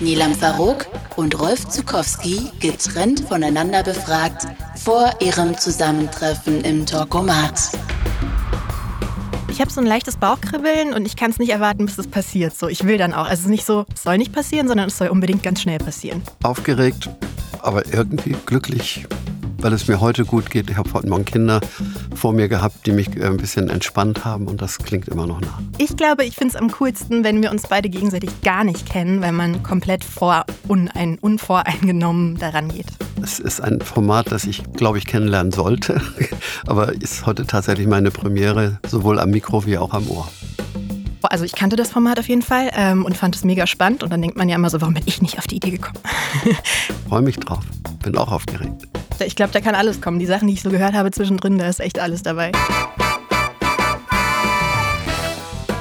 Nilam Farouk und Rolf Zukowski getrennt voneinander befragt vor ihrem Zusammentreffen im Talkomat. Ich habe so ein leichtes Bauchkribbeln und ich kann es nicht erwarten, bis es passiert. So, ich will dann auch. Also es ist nicht so, es soll nicht passieren, sondern es soll unbedingt ganz schnell passieren. Aufgeregt, aber irgendwie glücklich weil es mir heute gut geht. Ich habe heute Morgen Kinder vor mir gehabt, die mich äh, ein bisschen entspannt haben und das klingt immer noch nach. Ich glaube, ich finde es am coolsten, wenn wir uns beide gegenseitig gar nicht kennen, weil man komplett vor unein, unvoreingenommen daran geht. Es ist ein Format, das ich, glaube ich, kennenlernen sollte, aber ist heute tatsächlich meine Premiere, sowohl am Mikro wie auch am Ohr. Also ich kannte das Format auf jeden Fall ähm, und fand es mega spannend. Und dann denkt man ja immer so, warum bin ich nicht auf die Idee gekommen? Freue mich drauf. Bin auch aufgeregt. Ich glaube, da kann alles kommen. Die Sachen, die ich so gehört habe zwischendrin, da ist echt alles dabei.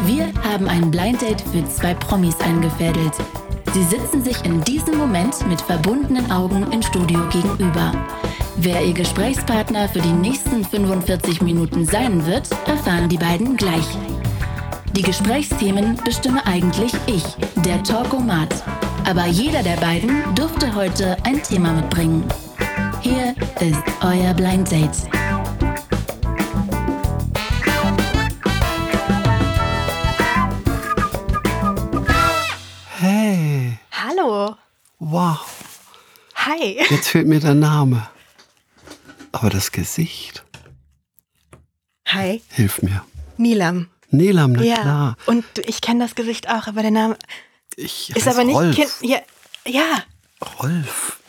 Wir haben ein Blind Date für zwei Promis eingefädelt. Sie sitzen sich in diesem Moment mit verbundenen Augen im Studio gegenüber. Wer ihr Gesprächspartner für die nächsten 45 Minuten sein wird, erfahren die beiden gleich. Die Gesprächsthemen bestimme eigentlich ich, der Talkomat. Aber jeder der beiden durfte heute ein Thema mitbringen. Hier ist euer Blind Date. Hey. Hallo. Wow. Hi. Jetzt fehlt mir der Name. Aber das Gesicht. Hi. Hilf mir. Nilam. Nilam, na ja. klar. Und ich kenne das Gesicht auch, aber der Name ich ist aber nicht. Rolf. Kind, ja, ja. Rolf.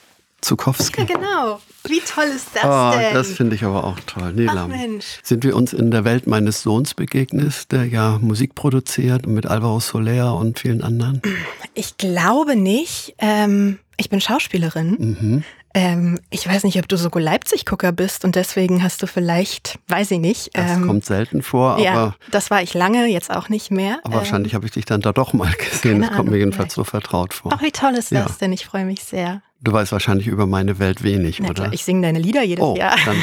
Zukowski. Ja, genau. Wie toll ist das oh, denn? Das finde ich aber auch toll. Nilam. Ach, Mensch. Sind wir uns in der Welt meines Sohns begegnet, der ja Musik produziert mit Alvaro Soler und vielen anderen? Ich glaube nicht. Ähm, ich bin Schauspielerin. Mhm. Ähm, ich weiß nicht, ob du Soko Leipzig-Gucker bist und deswegen hast du vielleicht, weiß ich nicht. Das ähm, kommt selten vor, aber, ja, das war ich lange, jetzt auch nicht mehr. aber wahrscheinlich habe ich dich dann da doch mal gesehen. Das kommt Ahnung, mir jedenfalls vielleicht. so vertraut vor. Ach, wie toll ist Ja. das denn? Ich freue mich sehr. Du weißt wahrscheinlich über meine Welt wenig, Na oder? klar, ich singe deine Lieder jedes oh, Jahr. dann,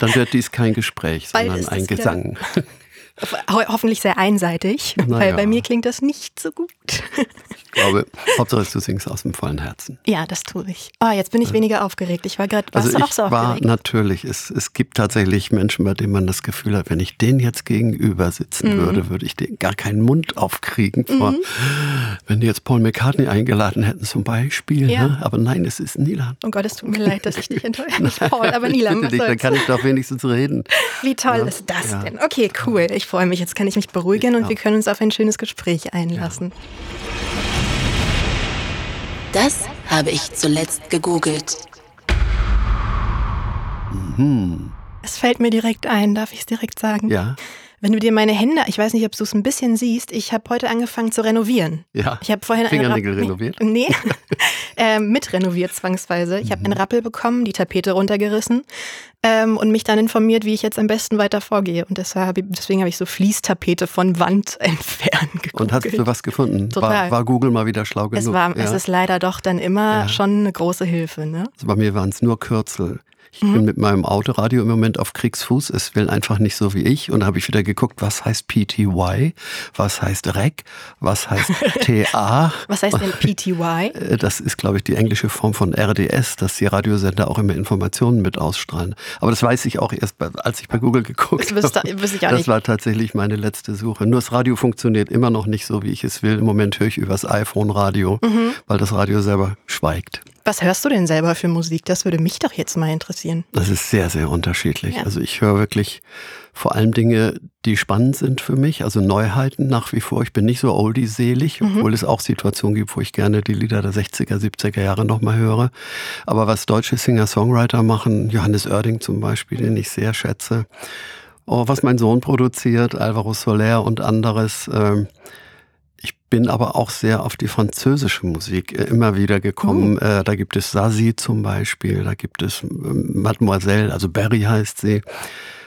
dann wird dies kein Gespräch, sondern ein Gesang. Ho hoffentlich sehr einseitig, Na weil ja. bei mir klingt das nicht so gut. Ich glaube, Hauptsache du singst aus dem vollen Herzen. ja, das tue ich. Oh, jetzt bin ich weniger aufgeregt. Ich war gerade, warst Also du auch so war aufgeregt? natürlich, es, es gibt tatsächlich Menschen, bei denen man das Gefühl hat, wenn ich den jetzt gegenüber sitzen Mhm. würde, würde ich den gar keinen Mund aufkriegen vor, wenn die jetzt Paul McCartney eingeladen hätten zum Beispiel. Ja. Ne? Aber nein, es ist Nilan. Oh Gott, es tut mir leid, dass ich dich enttäusche. Nicht Paul, aber was dich, dann kann ich doch wenigstens reden. Wie toll Ja, ist das ja. denn? Okay, cool. Ich freue mich. Jetzt kann ich mich beruhigen und wir können uns auf ein schönes Gespräch einlassen. Das habe ich zuletzt gegoogelt. Es fällt mir direkt ein, darf ich es direkt sagen? Ja, Wenn du dir meine Hände, ich weiß nicht, ob du es ein bisschen siehst, ich habe heute angefangen zu renovieren. ja. Ich habe vorhin eine Fingernägel Rapp- renoviert? Nee, ähm, mit renoviert zwangsweise. Ich Mhm. habe einen Rappel bekommen, die Tapete runtergerissen ähm, und mich dann informiert, wie ich jetzt am besten weiter vorgehe. Und deshalb, deswegen habe ich so Fließtapete von Wand entfernen gegoogelt. Und hast du was gefunden? Total. War, war Google mal wieder schlau genug? es, war, ja. es ist leider doch dann immer Ja. schon eine große Hilfe. Ne? Also bei mir waren es nur Kürzel. Ich Mhm. bin mit meinem Autoradio im Moment auf Kriegsfuß. Es will einfach nicht so wie ich. Und da habe ich wieder geguckt, was heißt PTY, was heißt REC, was heißt TA. Was heißt denn PTY? Äh, Das ist, glaube ich, die englische Form von RDS, dass die Radiosender auch immer Informationen mit ausstrahlen. Aber das weiß ich auch erst, als ich bei Google geguckt Das habe. ich auch das nicht. war tatsächlich meine letzte Suche. Nur das Radio funktioniert immer noch nicht so, wie ich es will. Im Moment höre ich übers iPhone Radio, Mhm. weil das Radio selber schweigt. Was hörst du denn selber für Musik? Das würde mich doch jetzt mal interessieren. Das ist sehr, sehr unterschiedlich. Ja. Also ich höre wirklich vor allem Dinge, die spannend sind für mich, also Neuheiten nach wie vor. Ich bin nicht so oldie-selig, Mhm. obwohl es auch Situationen gibt, wo ich gerne die Lieder der 60er, 70er Jahre nochmal höre. Aber was deutsche Singer-Songwriter machen, Johannes Oerding zum Beispiel, den ich sehr schätze, oh, was mein Sohn produziert, Alvaro Soler und anderes, ähm, ich bin aber auch sehr auf die französische Musik äh, immer wieder gekommen. Äh, da gibt es Sazi zum Beispiel, da gibt es ähm, Mademoiselle, also Berry heißt sie.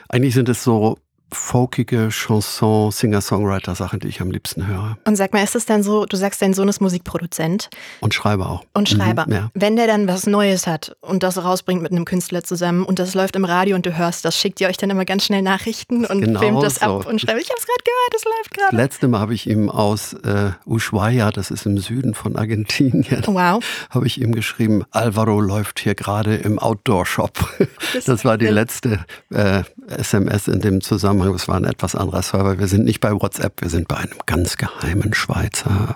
Eigentlich sind es so folkige Chanson, Singer-Songwriter-Sachen, die ich am liebsten höre. Und sag mal, ist es dann so, du sagst, dein Sohn ist Musikproduzent? Und Schreiber auch. Und Schreiber. Mhm, ja. Wenn der dann was Neues hat und das rausbringt mit einem Künstler zusammen und das läuft im Radio und du hörst das, schickt ihr euch dann immer ganz schnell Nachrichten und genau filmt das so. ab und schreibt, ich hab's gerade gehört, es läuft gerade. Letzte Mal habe ich ihm aus äh, Ushuaia, das ist im Süden von Argentinien, wow. habe ich ihm geschrieben, Alvaro läuft hier gerade im Outdoor-Shop. Das, das, war die letzte äh, SMS in dem Zusammenhang. Das war ein etwas anderer Server. Wir sind nicht bei WhatsApp, wir sind bei einem ganz geheimen Schweizer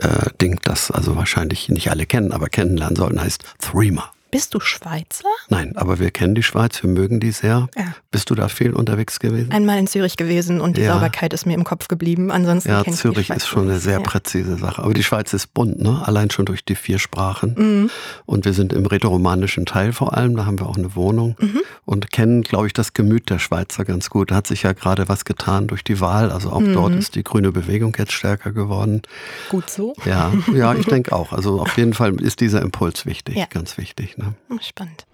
äh, Ding, das also wahrscheinlich nicht alle kennen, aber kennenlernen sollten, heißt Threema. Bist du Schweizer? Nein, aber wir kennen die Schweiz, wir mögen die sehr. Ja. Bist du da viel unterwegs gewesen? Einmal in Zürich gewesen und die ja. Sauberkeit ist mir im Kopf geblieben. Ansonsten ja, Zürich ist schon eine sehr präzise Sache. Aber die Schweiz ist bunt, ne? Allein schon durch die vier Sprachen. Mhm. Und wir sind im rätoromanischen Teil vor allem. Da haben wir auch eine Wohnung mhm. und kennen, glaube ich, das Gemüt der Schweizer ganz gut. Da hat sich ja gerade was getan durch die Wahl. Also auch mhm. dort ist die grüne Bewegung jetzt stärker geworden. Gut so. Ja, ja, ich denke auch. Also auf jeden Fall ist dieser Impuls wichtig, ganz wichtig. Ne? Ne? Spannend.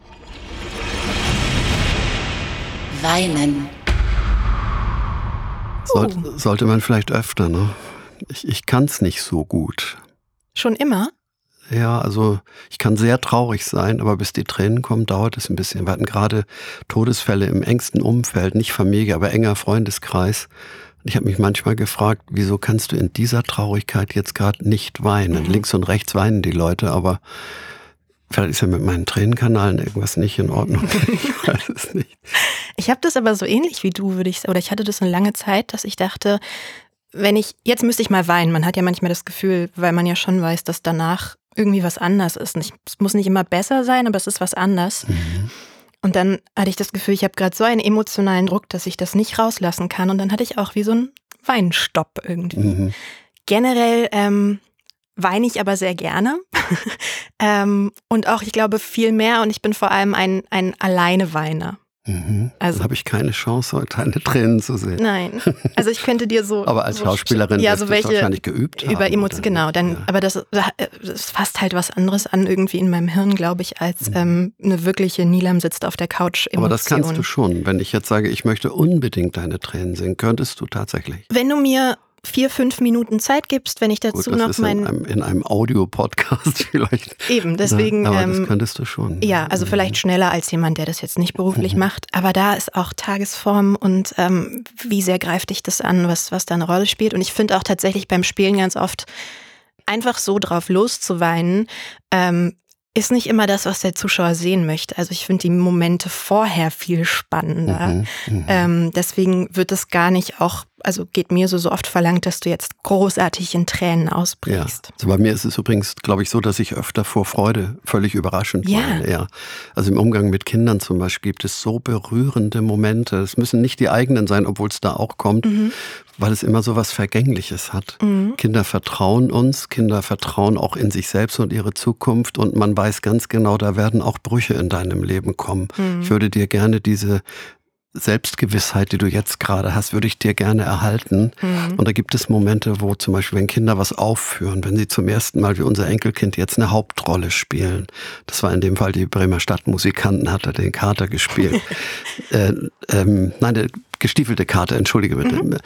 Weinen. Soll, oh. Sollte man vielleicht öfter, ne? Ich, ich kann es nicht so gut. Schon immer? Ja, also ich kann sehr traurig sein, aber bis die Tränen kommen, dauert es ein bisschen. Wir hatten gerade Todesfälle im engsten Umfeld, nicht Familie, aber enger Freundeskreis. Ich habe mich manchmal gefragt, wieso kannst du in dieser Traurigkeit jetzt gerade nicht weinen? Mhm. Links und rechts weinen die Leute, aber Vielleicht ist ja mit meinen Tränenkanalen irgendwas nicht in Ordnung. Ich weiß es nicht. Ich habe das aber so ähnlich wie du, würde ich sagen, oder ich hatte das eine lange Zeit, dass ich dachte, wenn ich, jetzt müsste ich mal weinen. Man hat ja manchmal das Gefühl, weil man ja schon weiß, dass danach irgendwie was anders ist. Nicht, es muss nicht immer besser sein, aber es ist was anders. Mhm. Und dann hatte ich das Gefühl, ich habe gerade so einen emotionalen Druck, dass ich das nicht rauslassen kann. Und dann hatte ich auch wie so einen Weinstopp irgendwie. Mhm. Generell ähm, weine ich aber sehr gerne. ähm, und auch, ich glaube, viel mehr. Und ich bin vor allem ein, ein Alleine-Weiner. Mhm. Also habe ich keine Chance, heute deine Tränen zu sehen. Nein. Also ich könnte dir so. aber als so Schauspielerin ja, so welche wahrscheinlich geübt über Emotionen. Genau, dann, ja. aber das, das fasst halt was anderes an irgendwie in meinem Hirn, glaube ich, als mhm. ähm, eine wirkliche Nilam sitzt auf der Couch. Emotion. Aber das kannst du schon. Wenn ich jetzt sage, ich möchte unbedingt deine Tränen sehen, könntest du tatsächlich. Wenn du mir vier, fünf Minuten Zeit gibst, wenn ich dazu Gut, noch meinen. In einem, in einem Audio-Podcast vielleicht. Eben, deswegen. aber ähm, das könntest du schon. Ja, also vielleicht schneller als jemand, der das jetzt nicht beruflich mhm. macht. Aber da ist auch Tagesform und ähm, wie sehr greift dich das an, was, was da eine Rolle spielt. Und ich finde auch tatsächlich beim Spielen ganz oft einfach so drauf loszuweinen, ähm, ist nicht immer das, was der Zuschauer sehen möchte. Also ich finde die Momente vorher viel spannender. Mhm, mhm. ähm, deswegen wird es gar nicht auch, also geht mir so, so oft verlangt, dass du jetzt großartig in Tränen ausbrichst. Ja. Also bei mir ist es übrigens, glaube ich, so, dass ich öfter vor Freude völlig überraschend ja. War, ja. Also im Umgang mit Kindern zum Beispiel gibt es so berührende Momente. Es müssen nicht die eigenen sein, obwohl es da auch kommt, mhm weil es immer so was Vergängliches hat. Mhm. Kinder vertrauen uns, Kinder vertrauen auch in sich selbst und ihre Zukunft und man weiß ganz genau, da werden auch Brüche in deinem Leben kommen. Mhm. Ich würde dir gerne diese Selbstgewissheit, die du jetzt gerade hast, würde ich dir gerne erhalten. Mhm. Und da gibt es Momente, wo zum Beispiel, wenn Kinder was aufführen, wenn sie zum ersten Mal wie unser Enkelkind jetzt eine Hauptrolle spielen. Das war in dem Fall die Bremer Stadtmusikanten, hat er den Kater gespielt. äh, ähm, nein, der gestiefelte Kater, entschuldige bitte. Mhm.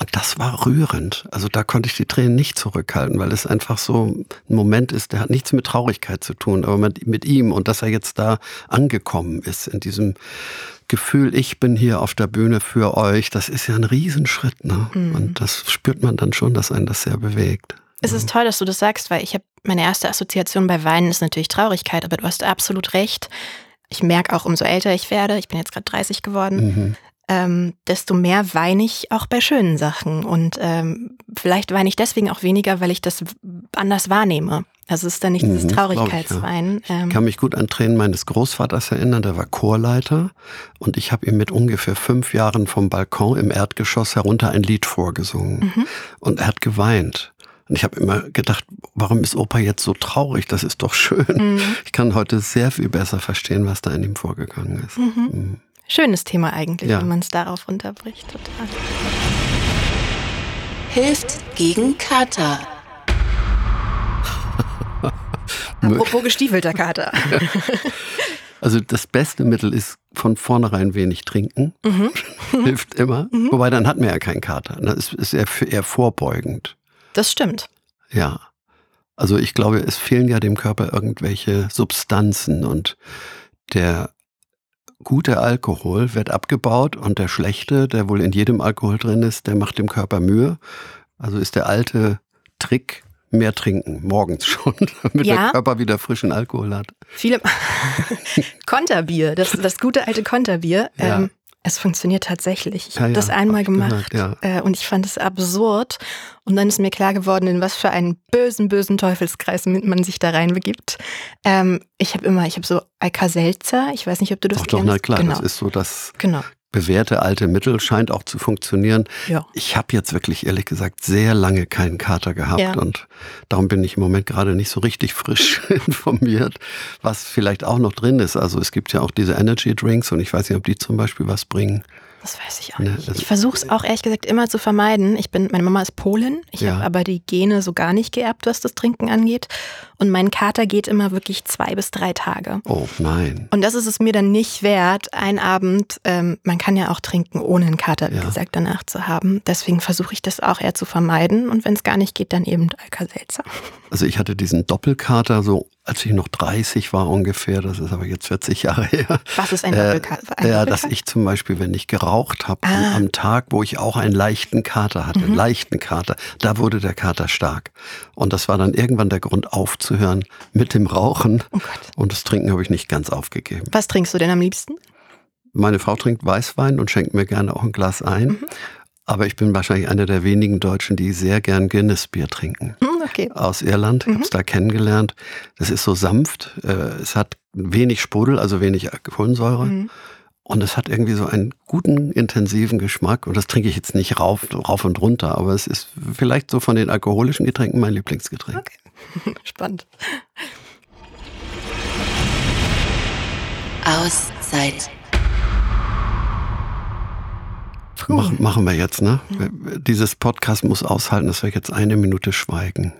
Und das war rührend. Also da konnte ich die Tränen nicht zurückhalten, weil es einfach so ein Moment ist, der hat nichts mit Traurigkeit zu tun, aber mit, mit ihm und dass er jetzt da angekommen ist in diesem Gefühl, ich bin hier auf der Bühne für euch, das ist ja ein Riesenschritt. Ne? Mhm. Und das spürt man dann schon, dass einen das sehr bewegt. Es ist toll, dass du das sagst, weil ich habe meine erste Assoziation bei Weinen ist natürlich Traurigkeit, aber du hast absolut recht. Ich merke auch, umso älter ich werde, ich bin jetzt gerade 30 geworden, mhm ähm, desto mehr weine ich auch bei schönen Sachen. Und ähm, vielleicht weine ich deswegen auch weniger, weil ich das anders wahrnehme. Also es ist dann nicht dieses mhm, Traurigkeitsweinen. Ich, ja. ich ähm. kann mich gut an Tränen meines Großvaters erinnern, der war Chorleiter und ich habe ihm mit ungefähr fünf Jahren vom Balkon im Erdgeschoss herunter ein Lied vorgesungen. Mhm. Und er hat geweint. Und ich habe immer gedacht, warum ist Opa jetzt so traurig? Das ist doch schön. Mhm. Ich kann heute sehr viel besser verstehen, was da in ihm vorgegangen ist. Mhm. Schönes Thema eigentlich, ja. wenn man es darauf runterbricht. Total. Hilft gegen Kater. Apropos gestiefelter Kater. Also das beste Mittel ist von vornherein wenig trinken. Mhm. hilft immer. Mhm. Wobei dann hat man ja keinen Kater. Das ist eher, eher vorbeugend. Das stimmt. Ja. Also ich glaube, es fehlen ja dem Körper irgendwelche Substanzen und der gute Alkohol wird abgebaut und der schlechte, der wohl in jedem Alkohol drin ist, der macht dem Körper Mühe. Also ist der alte Trick, mehr trinken, morgens schon, damit ja. der Körper wieder frischen Alkohol hat. Viele Konterbier, das, das gute alte Konterbier. Ja. Ähm, es funktioniert tatsächlich. Ich ja, habe das einmal hab gemacht gehört, äh, und ich fand es absurd. Und dann ist mir klar geworden, in was für einen bösen, bösen Teufelskreis man sich da reinbegibt. Ähm, ich habe immer, ich habe so Alka-Seltzer. Ich weiß nicht, ob du das doch, kennst. Doch, na klar, genau. das ist so das genau bewährte alte Mittel, scheint auch zu funktionieren. Ja. Ich habe jetzt wirklich ehrlich gesagt sehr lange keinen Kater gehabt ja. und darum bin ich im Moment gerade nicht so richtig frisch informiert, was vielleicht auch noch drin ist. Also es gibt ja auch diese Energy Drinks und ich weiß nicht, ob die zum Beispiel was bringen. Das weiß ich auch ne, nicht. Ich versuche es auch ehrlich gesagt immer zu vermeiden. Ich bin, meine Mama ist Polin, ich ja. habe aber die Gene so gar nicht geerbt, was das Trinken angeht. Und mein Kater geht immer wirklich zwei bis drei Tage. Oh nein. Und das ist es mir dann nicht wert, ein Abend, ähm, man kann ja auch trinken, ohne einen Kater, wie ja. gesagt, danach zu haben. Deswegen versuche ich das auch eher zu vermeiden. Und wenn es gar nicht geht, dann eben Alka-Seltzer. Also ich hatte diesen Doppelkater so als ich noch 30 war ungefähr, das ist aber jetzt 40 Jahre her. Was ist ein Doppelkater? Äh, ja, dass ich zum Beispiel, wenn ich geraucht habe, ah. am Tag, wo ich auch einen leichten Kater hatte, mhm. leichten Kater, da wurde der Kater stark. Und das war dann irgendwann der Grund aufzuhören mit dem Rauchen. Oh und das Trinken habe ich nicht ganz aufgegeben. Was trinkst du denn am liebsten? Meine Frau trinkt Weißwein und schenkt mir gerne auch ein Glas ein. Mhm. Aber ich bin wahrscheinlich einer der wenigen Deutschen, die sehr gern Guinness-Bier trinken. Hm, okay. Aus Irland. Ich mhm. habe es da kennengelernt. Das ist so sanft. Äh, es hat wenig Sprudel, also wenig Kohlensäure. Mhm. Und es hat irgendwie so einen guten, intensiven Geschmack. Und das trinke ich jetzt nicht rauf, rauf und runter, aber es ist vielleicht so von den alkoholischen Getränken mein Lieblingsgetränk. Okay. Spannend. Auszeit. Mach, machen wir jetzt, ne? Mhm. Dieses Podcast muss aushalten, dass wir jetzt eine Minute schweigen.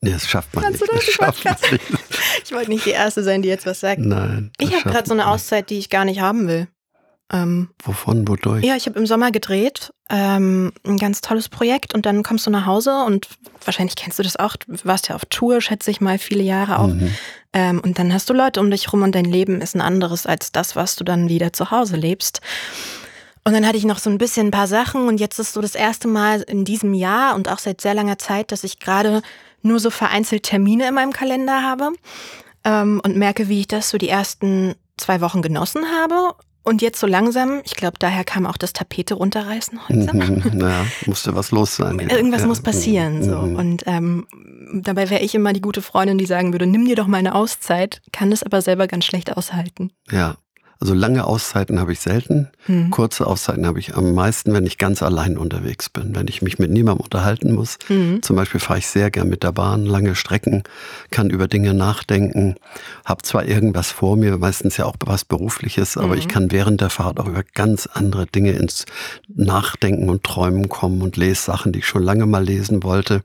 Nee, das schafft man Kannst nicht. Das schafft man nicht. Ich wollte nicht die Erste sein, die jetzt was sagt. Nein. Ich habe gerade so eine Auszeit, die ich gar nicht haben will. Ähm, Wovon, wodurch? Ja, ich habe im Sommer gedreht, ähm, ein ganz tolles Projekt und dann kommst du nach Hause und wahrscheinlich kennst du das auch, du warst ja auf Tour, schätze ich mal, viele Jahre auch. Mhm. Ähm, und dann hast du Leute um dich rum und dein Leben ist ein anderes als das, was du dann wieder zu Hause lebst. Und dann hatte ich noch so ein bisschen ein paar Sachen und jetzt ist so das erste Mal in diesem Jahr und auch seit sehr langer Zeit, dass ich gerade nur so vereinzelt Termine in meinem Kalender habe ähm, und merke, wie ich das so die ersten zwei Wochen genossen habe und jetzt so langsam, ich glaube, daher kam auch das Tapete runterreißen heute. Mhm, ja, musste was los sein. Irgendwas ja. muss passieren. So. Mhm. Und ähm, dabei wäre ich immer die gute Freundin, die sagen würde, nimm dir doch mal eine Auszeit, kann das aber selber ganz schlecht aushalten. Ja, also lange Auszeiten habe ich selten. Mhm. Kurze Auszeiten habe ich am meisten, wenn ich ganz allein unterwegs bin, wenn ich mich mit niemandem unterhalten muss. Mhm. Zum Beispiel fahre ich sehr gern mit der Bahn lange Strecken, kann über Dinge nachdenken, habe zwar irgendwas vor mir, meistens ja auch was Berufliches, aber mhm. ich kann während der Fahrt auch über ganz andere Dinge ins Nachdenken und Träumen kommen und lese Sachen, die ich schon lange mal lesen wollte.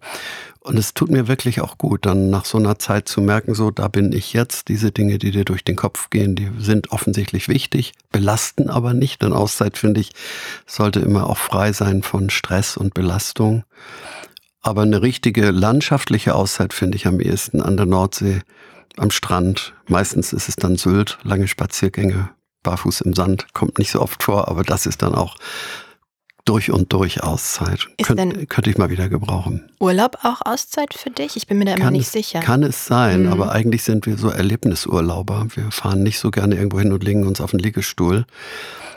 Und es tut mir wirklich auch gut, dann nach so einer Zeit zu merken, so, da bin ich jetzt. Diese Dinge, die dir durch den Kopf gehen, die sind offensichtlich wichtig, belasten aber nicht. Denn Auszeit, finde ich, sollte immer auch frei sein von Stress und Belastung. Aber eine richtige landschaftliche Auszeit finde ich am ehesten an der Nordsee, am Strand. Meistens ist es dann Sylt, lange Spaziergänge, barfuß im Sand, kommt nicht so oft vor, aber das ist dann auch durch und durch Auszeit. Könnt, könnte ich mal wieder gebrauchen. Urlaub auch Auszeit für dich? Ich bin mir da immer kann nicht es, sicher. Kann es sein, mhm. aber eigentlich sind wir so Erlebnisurlauber. Wir fahren nicht so gerne irgendwo hin und legen uns auf den Liegestuhl.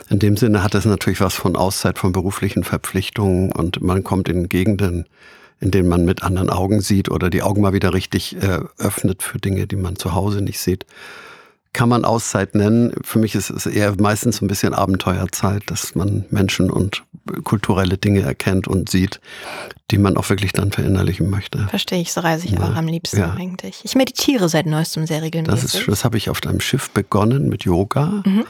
In dem Sinne hat es natürlich was von Auszeit, von beruflichen Verpflichtungen und man kommt in Gegenden, in denen man mit anderen Augen sieht oder die Augen mal wieder richtig äh, öffnet für Dinge, die man zu Hause nicht sieht kann man Auszeit nennen. Für mich ist es eher meistens so ein bisschen Abenteuerzeit, dass man Menschen und kulturelle Dinge erkennt und sieht, die man auch wirklich dann verinnerlichen möchte. Verstehe ich, so reise ich ja. auch am liebsten ja. eigentlich. Ich meditiere seit neuestem sehr regelmäßig. Das, ist, das habe ich auf einem Schiff begonnen mit Yoga. Mhm.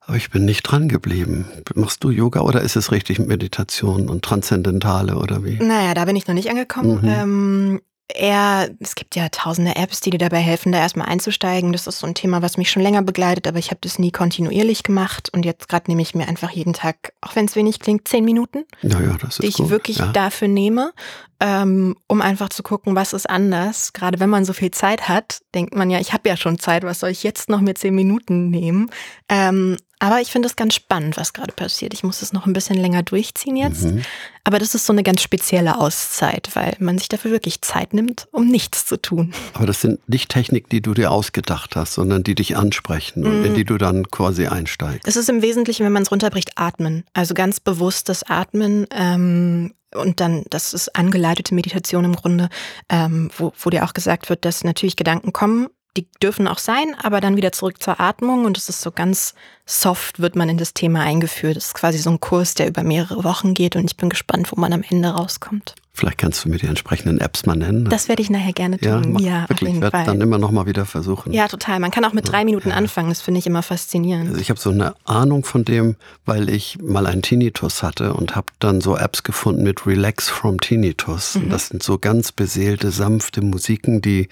Aber ich bin nicht dran geblieben. Machst du Yoga oder ist es richtig Meditation und Transzendentale oder wie? Naja, da bin ich noch nicht angekommen. Mhm. Ähm, eher, es gibt ja tausende Apps, die dir dabei helfen, da erstmal einzusteigen. Das ist so ein Thema, was mich schon länger begleitet, aber ich habe das nie kontinuierlich gemacht. Und jetzt gerade nehme ich mir einfach jeden Tag, auch wenn es wenig klingt, zehn Minuten, ja, ja, das ist die ich gut. wirklich ja. dafür nehme, ähm, um einfach zu gucken, was ist anders. Gerade wenn man so viel Zeit hat, denkt man ja, ich habe ja schon Zeit, was soll ich jetzt noch mir zehn Minuten nehmen? Ähm, aber ich finde es ganz spannend, was gerade passiert. Ich muss es noch ein bisschen länger durchziehen jetzt. Mhm. Aber das ist so eine ganz spezielle Auszeit, weil man sich dafür wirklich Zeit nimmt, um nichts zu tun. Aber das sind nicht Techniken, die du dir ausgedacht hast, sondern die dich ansprechen und in die du dann quasi einsteigst. Es ist im Wesentlichen, wenn man es runterbricht, Atmen. Also ganz bewusstes Atmen. Ähm, und dann, das ist angeleitete Meditation im Grunde, ähm, wo, wo dir auch gesagt wird, dass natürlich Gedanken kommen, die dürfen auch sein, aber dann wieder zurück zur Atmung und es ist so ganz soft, wird man in das Thema eingeführt. Es ist quasi so ein Kurs, der über mehrere Wochen geht und ich bin gespannt, wo man am Ende rauskommt. Vielleicht kannst du mir die entsprechenden Apps mal nennen. Das werde ich nachher gerne ja, tun. mach, Ja, wirklich. auf jeden Ich werde dann immer noch mal wieder versuchen. Ja, total. Man kann auch mit drei Minuten anfangen. Das finde ich immer faszinierend. Also ich habe so eine Ahnung von dem, weil ich mal einen Tinnitus hatte und habe dann so Apps gefunden mit Relax from Tinnitus. Und das sind so ganz beseelte, sanfte Musiken, die,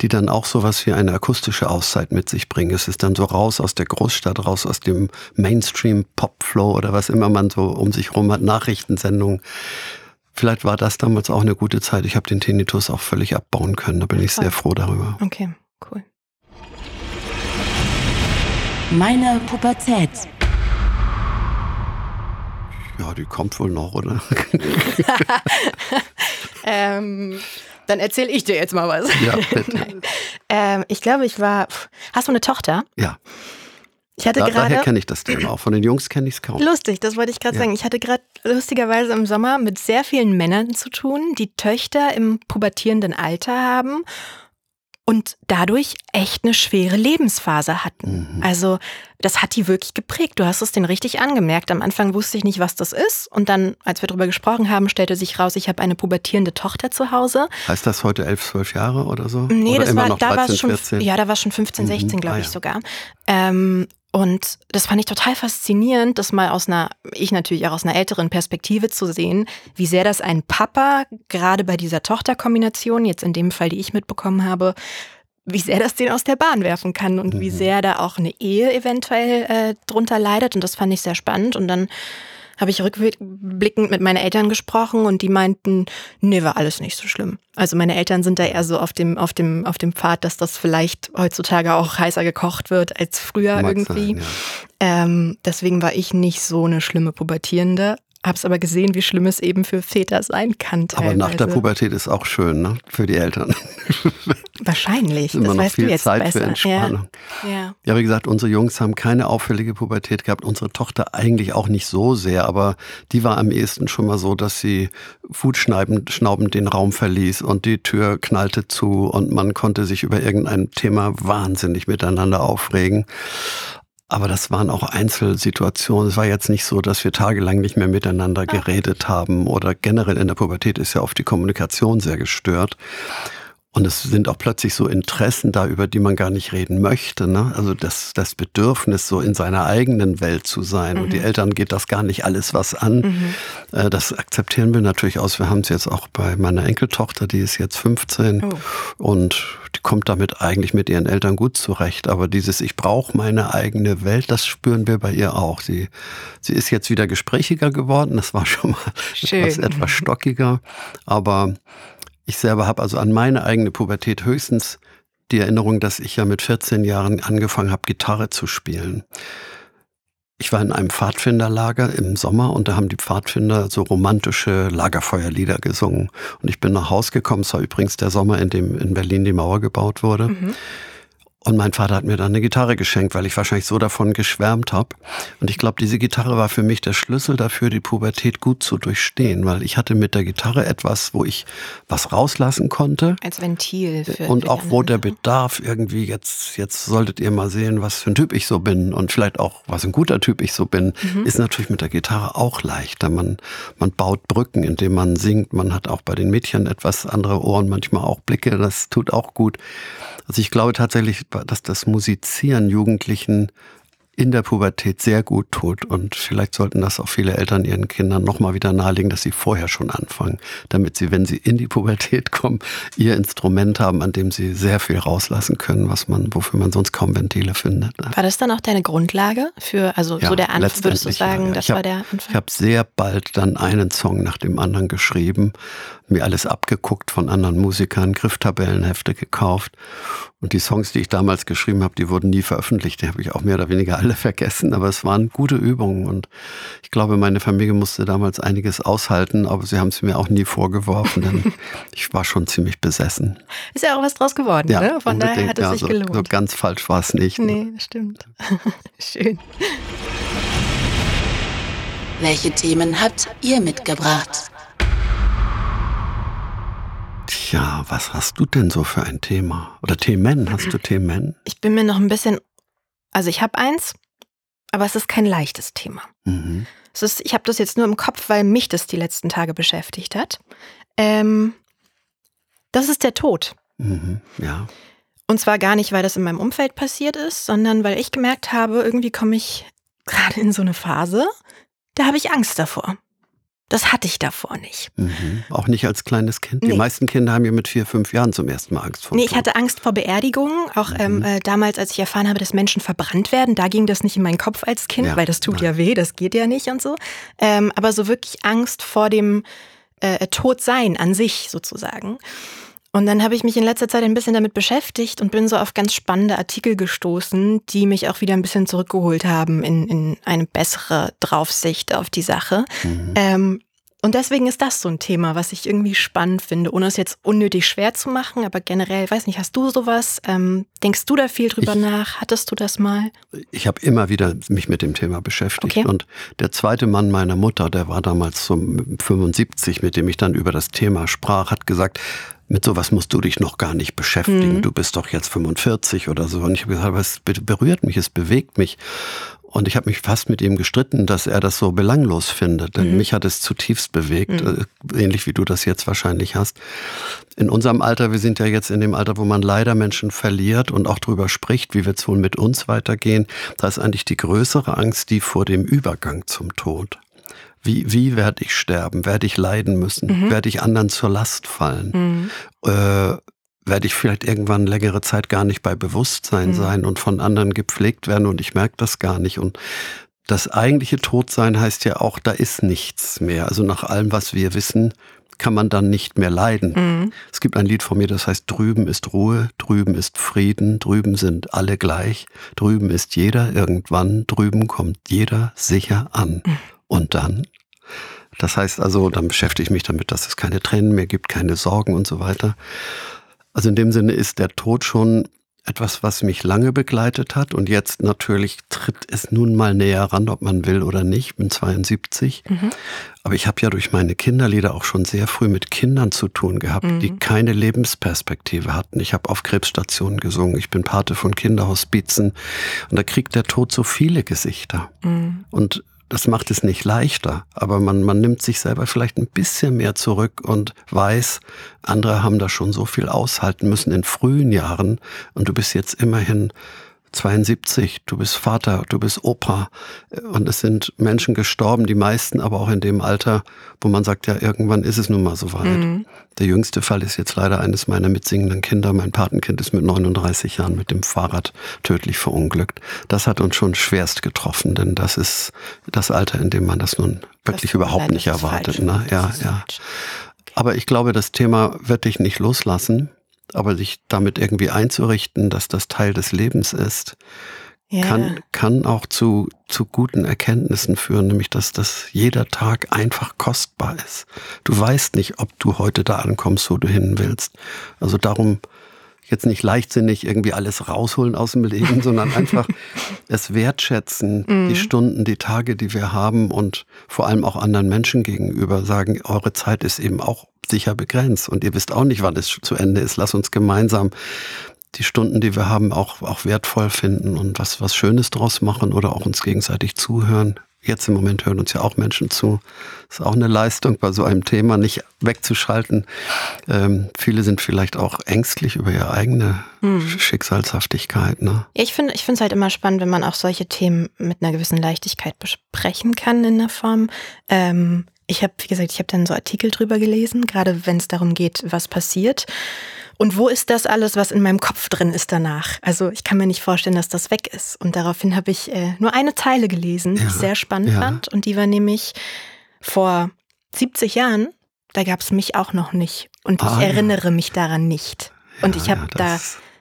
die dann auch sowas wie eine akustische Auszeit mit sich bringen. Es ist dann so raus aus der Großstadt, raus aus dem Mainstream-Pop-Flow oder was immer man so um sich rum hat, Nachrichtensendungen. Vielleicht war das damals auch eine gute Zeit. Ich habe den Tinnitus auch völlig abbauen können. Da bin ich sehr froh darüber. Okay, cool. Meine Pubertät. Ja, die kommt wohl noch, oder? Ähm, dann erzähle ich dir jetzt mal was. Ja, bitte. ähm, ich glaube, ich war. Hast du eine Tochter? Ja, Ich hatte da, daher gerade. kenne ich das Thema auch. Von den Jungs kenne ich es kaum. Lustig, das wollte ich gerade Ja. sagen. Ich hatte gerade lustigerweise im Sommer mit sehr vielen Männern zu tun, die Töchter im pubertierenden Alter haben und dadurch echt eine schwere Lebensphase hatten. Mhm. Also das hat die wirklich geprägt. Du hast es denen richtig angemerkt. Am Anfang wusste ich nicht, was das ist. Und dann, als wir darüber gesprochen haben, stellte sich raus, ich habe eine pubertierende Tochter zu Hause. Heißt das heute 11, 12 Jahre oder so? Nee, oder das war, da war 13, es schon, 14? ja, da war es schon 15, Mhm. 16, glaube Ah, ich ja. sogar. Ähm, und das fand ich total faszinierend, das mal aus einer, ich natürlich auch aus einer älteren Perspektive zu sehen, wie sehr das ein Papa, gerade bei dieser Tochterkombination, jetzt in dem Fall, die ich mitbekommen habe, wie sehr das den aus der Bahn werfen kann und wie Mhm. sehr da auch eine Ehe eventuell äh, drunter leidet. Und das fand ich sehr spannend. Und dann habe ich rückblickend mit meinen Eltern gesprochen und die meinten, nee, war alles nicht so schlimm. Also meine Eltern sind da eher so auf dem, auf dem, auf dem Pfad, dass das vielleicht heutzutage auch heißer gekocht wird als früher Mag irgendwie. sein, ja. ähm, deswegen war ich nicht so eine schlimme Pubertierende. Hab's aber gesehen, wie schlimm es eben für Väter sein kann. Aber nach der teilweise. Pubertät ist auch schön, ne? Für die Eltern. Wahrscheinlich. Immer das noch weißt viel du jetzt Zeit besser. für Entspannung. Ja. ja. Ja, wie gesagt, unsere Jungs haben keine auffällige Pubertät gehabt. Unsere Tochter eigentlich auch nicht so sehr, aber die war am ehesten schon mal so, dass sie wutschnaubend schnaubend den Raum verließ und die Tür knallte zu und man konnte sich über irgendein Thema wahnsinnig miteinander aufregen. Aber das waren auch Einzelsituationen. Es war jetzt nicht so, dass wir tagelang nicht mehr miteinander geredet haben oder generell in der Pubertät ist ja oft die Kommunikation sehr gestört. Und es sind auch plötzlich so Interessen da, über die man gar nicht reden möchte. Ne? Also das, das Bedürfnis, so in seiner eigenen Welt zu sein. Und die Eltern geht das gar nicht alles was an. Äh, Das akzeptieren wir natürlich aus. Wir haben es jetzt auch bei meiner Enkeltochter, die ist jetzt 15 Oh. und die kommt damit eigentlich mit ihren Eltern gut zurecht. Aber dieses Ich brauche meine eigene Welt, das spüren wir bei ihr auch. Sie, sie ist jetzt wieder gesprächiger geworden. Das war schon mal etwas, etwas stockiger. Aber ich selber habe also an meine eigene Pubertät höchstens die Erinnerung, dass ich ja mit 14 Jahren angefangen habe, Gitarre zu spielen. Ich war in einem Pfadfinderlager im Sommer und da haben die Pfadfinder so romantische Lagerfeuerlieder gesungen. Und ich bin nach Hause gekommen, es war übrigens der Sommer, in dem in Berlin die Mauer gebaut wurde. Mhm. Und mein Vater hat mir dann eine Gitarre geschenkt, weil ich wahrscheinlich so davon geschwärmt habe. Und ich glaube, diese Gitarre war für mich der Schlüssel dafür, die Pubertät gut zu durchstehen, weil ich hatte mit der Gitarre etwas, wo ich was rauslassen konnte. Als Ventil für. Und für auch wo der. Bedarf irgendwie jetzt, jetzt solltet ihr mal sehen, was für ein Typ ich so bin und vielleicht auch, was ein guter Typ ich so bin, Mhm. ist natürlich mit der Gitarre auch leichter. Man, man baut Brücken, indem man singt. Man hat auch bei den Mädchen etwas andere Ohren, manchmal auch Blicke. Das tut auch gut. Also ich glaube tatsächlich, dass das Musizieren Jugendlichen in der Pubertät sehr gut tut. Und vielleicht sollten das auch viele Eltern ihren Kindern nochmal wieder nahelegen, dass sie vorher schon anfangen, damit sie, wenn sie in die Pubertät kommen, ihr Instrument haben, an dem sie sehr viel rauslassen können, was man, wofür man sonst kaum Ventile findet. War das dann auch deine Grundlage für, also ja, so der Anfang, würdest du sagen, ja, das war der Anfang? Ich habe sehr bald dann einen Song nach dem anderen geschrieben mir alles abgeguckt von anderen Musikern, Grifftabellenhefte gekauft. Und die Songs, die ich damals geschrieben habe, die wurden nie veröffentlicht. Die habe ich auch mehr oder weniger alle vergessen. Aber es waren gute Übungen. Und ich glaube, meine Familie musste damals einiges aushalten, aber sie haben es mir auch nie vorgeworfen, denn ich war schon ziemlich besessen. Ist ja auch was draus geworden, ja, ne? Von daher hat es ja, sich so, gelohnt. So ganz falsch war es nicht. Nee, stimmt. Schön. Welche Themen habt ihr mitgebracht? Tja, was hast du denn so für ein Thema? Oder Themen? Hast du Themen? Ich bin mir noch ein bisschen, also ich habe eins, aber es ist kein leichtes Thema. Mhm. Es ist, ich habe das jetzt nur im Kopf, weil mich das die letzten Tage beschäftigt hat. Ähm, das ist der Tod. Mhm, ja. Und zwar gar nicht, weil das in meinem Umfeld passiert ist, sondern weil ich gemerkt habe, irgendwie komme ich gerade in so eine Phase, da habe ich Angst davor. Das hatte ich davor nicht. Mhm. Auch nicht als kleines Kind. Nee. Die meisten Kinder haben ja mit vier, fünf Jahren zum ersten Mal Angst vor. Nee, ich hatte Angst vor Beerdigungen. Auch mhm. ähm, äh, damals, als ich erfahren habe, dass Menschen verbrannt werden, da ging das nicht in meinen Kopf als Kind, ja. weil das tut Nein. ja weh, das geht ja nicht und so. Ähm, aber so wirklich Angst vor dem äh, Todsein an sich sozusagen. Und dann habe ich mich in letzter Zeit ein bisschen damit beschäftigt und bin so auf ganz spannende Artikel gestoßen, die mich auch wieder ein bisschen zurückgeholt haben in, in eine bessere Draufsicht auf die Sache. Mhm. Ähm, und deswegen ist das so ein Thema, was ich irgendwie spannend finde, ohne es jetzt unnötig schwer zu machen, aber generell, weiß nicht, hast du sowas? Ähm, denkst du da viel drüber ich, nach? Hattest du das mal? Ich habe immer wieder mich mit dem Thema beschäftigt. Okay. Und der zweite Mann meiner Mutter, der war damals so 75, mit dem ich dann über das Thema sprach, hat gesagt, mit sowas musst du dich noch gar nicht beschäftigen. Mhm. Du bist doch jetzt 45 oder so. Und ich habe gesagt, es berührt mich, es bewegt mich. Und ich habe mich fast mit ihm gestritten, dass er das so belanglos findet. Denn mhm. mich hat es zutiefst bewegt, mhm. Äh, ähnlich wie du das jetzt wahrscheinlich hast. In unserem Alter, wir sind ja jetzt in dem Alter, wo man leider Menschen verliert und auch darüber spricht, wie wird es wohl mit uns weitergehen. Da ist eigentlich die größere Angst die vor dem Übergang zum Tod. Wie, wie werde ich sterben? Werde ich leiden müssen? Mhm. Werde ich anderen zur Last fallen? Mhm. Äh, werde ich vielleicht irgendwann längere Zeit gar nicht bei Bewusstsein mhm. sein und von anderen gepflegt werden und ich merke das gar nicht. Und das eigentliche Todsein heißt ja auch, da ist nichts mehr. Also nach allem, was wir wissen, kann man dann nicht mehr leiden. Mhm. Es gibt ein Lied von mir, das heißt, drüben ist Ruhe, drüben ist Frieden, drüben sind alle gleich, drüben ist jeder irgendwann, drüben kommt jeder sicher an. Mhm. Und dann? Das heißt also, dann beschäftige ich mich damit, dass es keine Tränen mehr gibt, keine Sorgen und so weiter. Also in dem Sinne ist der Tod schon etwas, was mich lange begleitet hat und jetzt natürlich tritt es nun mal näher ran, ob man will oder nicht. Ich bin 72. Mhm. Aber ich habe ja durch meine Kinderlieder auch schon sehr früh mit Kindern zu tun gehabt, mhm. die keine Lebensperspektive hatten. Ich habe auf Krebsstationen gesungen, ich bin Pate von Kinderhospizen und da kriegt der Tod so viele Gesichter. Mhm. Und das macht es nicht leichter, aber man, man nimmt sich selber vielleicht ein bisschen mehr zurück und weiß, andere haben da schon so viel aushalten müssen in frühen Jahren. Und du bist jetzt immerhin 72, du bist Vater, du bist Opa und es sind Menschen gestorben, die meisten aber auch in dem Alter, wo man sagt, ja, irgendwann ist es nun mal so weit. Mhm. Der jüngste Fall ist jetzt leider eines meiner mitsingenden Kinder. Mein Patenkind ist mit 39 Jahren mit dem Fahrrad tödlich verunglückt. Das hat uns schon schwerst getroffen, denn das ist das Alter, in dem man das nun wirklich das überhaupt nicht erwartet. Ne? Ja, ja. Aber ich glaube, das Thema wird dich nicht loslassen aber sich damit irgendwie einzurichten, dass das Teil des Lebens ist, yeah. kann, kann auch zu, zu guten Erkenntnissen führen, nämlich dass das jeder Tag einfach kostbar ist. Du weißt nicht, ob du heute da ankommst, wo du hin willst. Also darum jetzt nicht leichtsinnig irgendwie alles rausholen aus dem Leben, sondern einfach es wertschätzen, mm. die Stunden, die Tage, die wir haben und vor allem auch anderen Menschen gegenüber sagen, eure Zeit ist eben auch sicher begrenzt und ihr wisst auch nicht, wann es zu Ende ist. Lass uns gemeinsam die Stunden, die wir haben, auch, auch wertvoll finden und was, was Schönes draus machen oder auch uns gegenseitig zuhören. Jetzt im Moment hören uns ja auch Menschen zu. Das ist auch eine Leistung, bei so einem Thema nicht wegzuschalten. Ähm, viele sind vielleicht auch ängstlich über ihre eigene hm. Schicksalshaftigkeit. Ne? Ja, ich finde es halt immer spannend, wenn man auch solche Themen mit einer gewissen Leichtigkeit besprechen kann in der Form. Ähm, ich habe, wie gesagt, ich habe dann so Artikel drüber gelesen, gerade wenn es darum geht, was passiert. Und wo ist das alles, was in meinem Kopf drin ist danach? Also ich kann mir nicht vorstellen, dass das weg ist. Und daraufhin habe ich äh, nur eine Zeile gelesen, die ich sehr spannend ja. fand. Und die war nämlich vor 70 Jahren, da gab es mich auch noch nicht. Und ah, ich erinnere mich daran nicht. Und ich habe da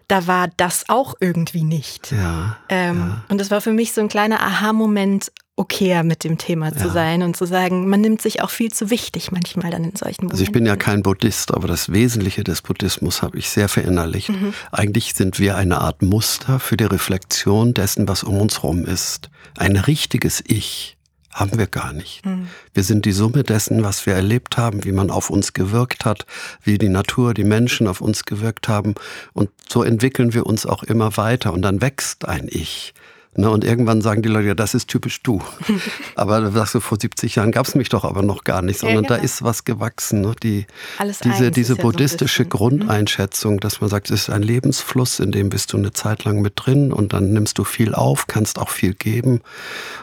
da war das auch irgendwie nicht. Ja, ähm, ja. Und das war für mich so ein kleiner Aha-Moment, okayer mit dem Thema zu ja. sein und zu sagen, man nimmt sich auch viel zu wichtig manchmal dann in solchen Momenten. Also ich bin ja kein Buddhist, aber das Wesentliche des Buddhismus habe ich sehr verinnerlicht. Mhm. Eigentlich sind wir eine Art Muster für die Reflexion dessen, was um uns herum ist. Ein richtiges Ich haben wir gar nicht. Mhm. Wir sind die Summe dessen, was wir erlebt haben, wie man auf uns gewirkt hat, wie die Natur, die Menschen auf uns gewirkt haben. Und so entwickeln wir uns auch immer weiter. Und dann wächst ein Ich. Ne, und irgendwann sagen die Leute, ja, das ist typisch du. aber da sagst du, vor 70 Jahren gab es mich doch aber noch gar nicht, sondern ja, genau. da ist was gewachsen. Ne? Die, diese diese buddhistische ja so mhm. Grundeinschätzung, dass man sagt, es ist ein Lebensfluss, in dem bist du eine Zeit lang mit drin und dann nimmst du viel auf, kannst auch viel geben.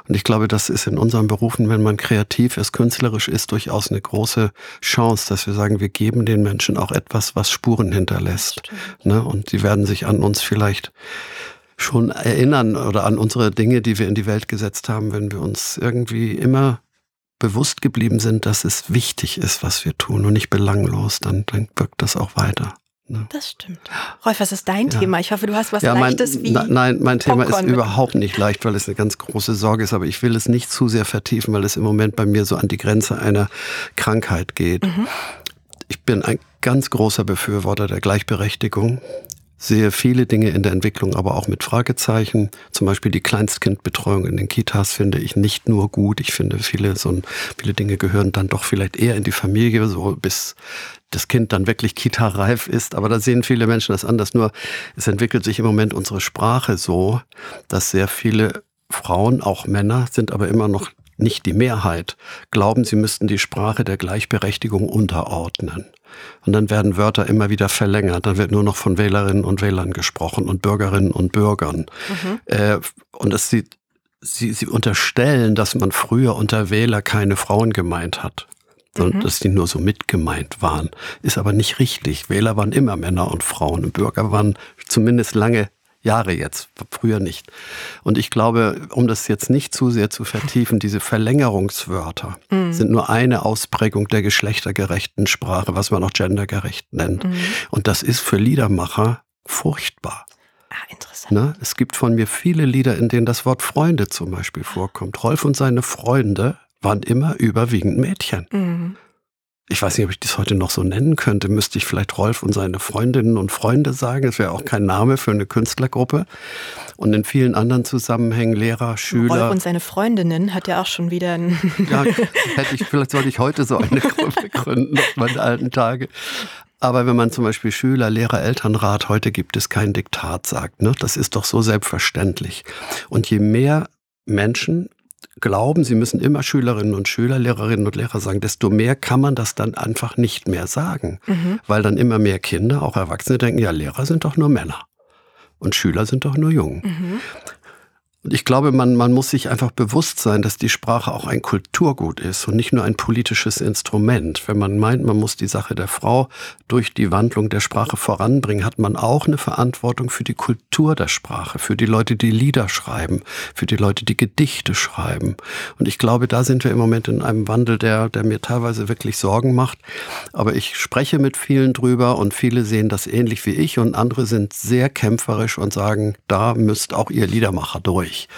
Und ich glaube, das ist in unseren Berufen, wenn man kreativ ist, künstlerisch ist, durchaus eine große Chance, dass wir sagen, wir geben den Menschen auch etwas, was Spuren hinterlässt. Ne? Und sie werden sich an uns vielleicht schon erinnern oder an unsere Dinge, die wir in die Welt gesetzt haben, wenn wir uns irgendwie immer bewusst geblieben sind, dass es wichtig ist, was wir tun und nicht belanglos, dann, dann wirkt das auch weiter. Ne? Das stimmt. Rolf, was ist dein ja. Thema? Ich hoffe, du hast was ja, mein, Leichtes wie. Nein, mein Thema Popcorn ist überhaupt nicht leicht, weil es eine ganz große Sorge ist, aber ich will es nicht zu sehr vertiefen, weil es im Moment bei mir so an die Grenze einer Krankheit geht. Mhm. Ich bin ein ganz großer Befürworter der Gleichberechtigung sehe viele Dinge in der Entwicklung, aber auch mit Fragezeichen. Zum Beispiel die Kleinstkindbetreuung in den Kitas finde ich nicht nur gut. Ich finde, viele, so viele Dinge gehören dann doch vielleicht eher in die Familie, so bis das Kind dann wirklich kita-reif ist. Aber da sehen viele Menschen das anders. Nur es entwickelt sich im Moment unsere Sprache so, dass sehr viele Frauen, auch Männer, sind aber immer noch nicht die Mehrheit, glauben, sie müssten die Sprache der Gleichberechtigung unterordnen. Und dann werden Wörter immer wieder verlängert. Dann wird nur noch von Wählerinnen und Wählern gesprochen und Bürgerinnen und Bürgern. Mhm. Äh, und es sieht, sie, sie unterstellen, dass man früher unter Wähler keine Frauen gemeint hat sondern mhm. dass die nur so mitgemeint waren. Ist aber nicht richtig. Wähler waren immer Männer und Frauen und Bürger waren zumindest lange Jahre jetzt, früher nicht. Und ich glaube, um das jetzt nicht zu sehr zu vertiefen, diese Verlängerungswörter mhm. sind nur eine Ausprägung der geschlechtergerechten Sprache, was man auch gendergerecht nennt. Mhm. Und das ist für Liedermacher furchtbar. Ah, interessant. Ne? Es gibt von mir viele Lieder, in denen das Wort Freunde zum Beispiel vorkommt. Rolf und seine Freunde waren immer überwiegend Mädchen. Mhm ich weiß nicht, ob ich das heute noch so nennen könnte, müsste ich vielleicht Rolf und seine Freundinnen und Freunde sagen. Das wäre auch kein Name für eine Künstlergruppe. Und in vielen anderen Zusammenhängen Lehrer, Schüler. Rolf und seine Freundinnen hat ja auch schon wieder ein. ja, hätte ich, vielleicht sollte ich heute so eine Gruppe gründen, auf meine alten Tage. Aber wenn man zum Beispiel Schüler, Lehrer, Elternrat, heute gibt es kein Diktat sagt, ne, das ist doch so selbstverständlich. Und je mehr Menschen glauben, sie müssen immer Schülerinnen und Schüler, Lehrerinnen und Lehrer sagen, desto mehr kann man das dann einfach nicht mehr sagen. Mhm. Weil dann immer mehr Kinder, auch Erwachsene denken, ja, Lehrer sind doch nur Männer und Schüler sind doch nur Jungen. Mhm. Und ich glaube, man, man muss sich einfach bewusst sein, dass die Sprache auch ein Kulturgut ist und nicht nur ein politisches Instrument. Wenn man meint, man muss die Sache der Frau durch die Wandlung der Sprache voranbringen, hat man auch eine Verantwortung für die Kultur der Sprache, für die Leute, die Lieder schreiben, für die Leute, die Gedichte schreiben. Und ich glaube, da sind wir im Moment in einem Wandel, der, der mir teilweise wirklich Sorgen macht. Aber ich spreche mit vielen drüber und viele sehen das ähnlich wie ich und andere sind sehr kämpferisch und sagen, da müsst auch ihr Liedermacher durch durch.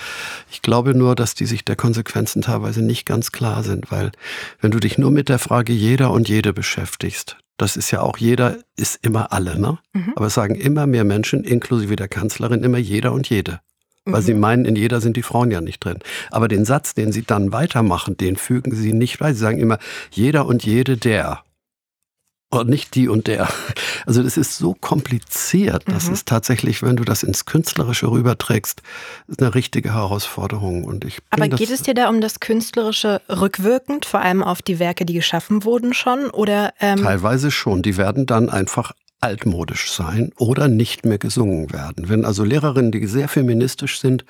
Ich glaube nur, dass die sich der Konsequenzen teilweise nicht ganz klar sind, weil wenn du dich nur mit der Frage jeder und jede beschäftigst, das ist ja auch jeder ist immer alle, ne? Mhm. Aber es sagen immer mehr Menschen, inklusive der Kanzlerin, immer jeder und jede. Weil mhm. sie meinen, in jeder sind die Frauen ja nicht drin. Aber den Satz, den sie dann weitermachen, den fügen sie nicht bei. Sie sagen immer, jeder und jede der. Und nicht die und der. Also das ist so kompliziert, dass mhm. es tatsächlich, wenn du das ins Künstlerische rüberträgst, eine richtige Herausforderung. Und ich Aber geht es dir da um das Künstlerische rückwirkend, vor allem auf die Werke, die geschaffen wurden schon? Oder, ähm Teilweise schon. Die werden dann einfach altmodisch sein oder nicht mehr gesungen werden. Wenn also Lehrerinnen, die sehr feministisch sind,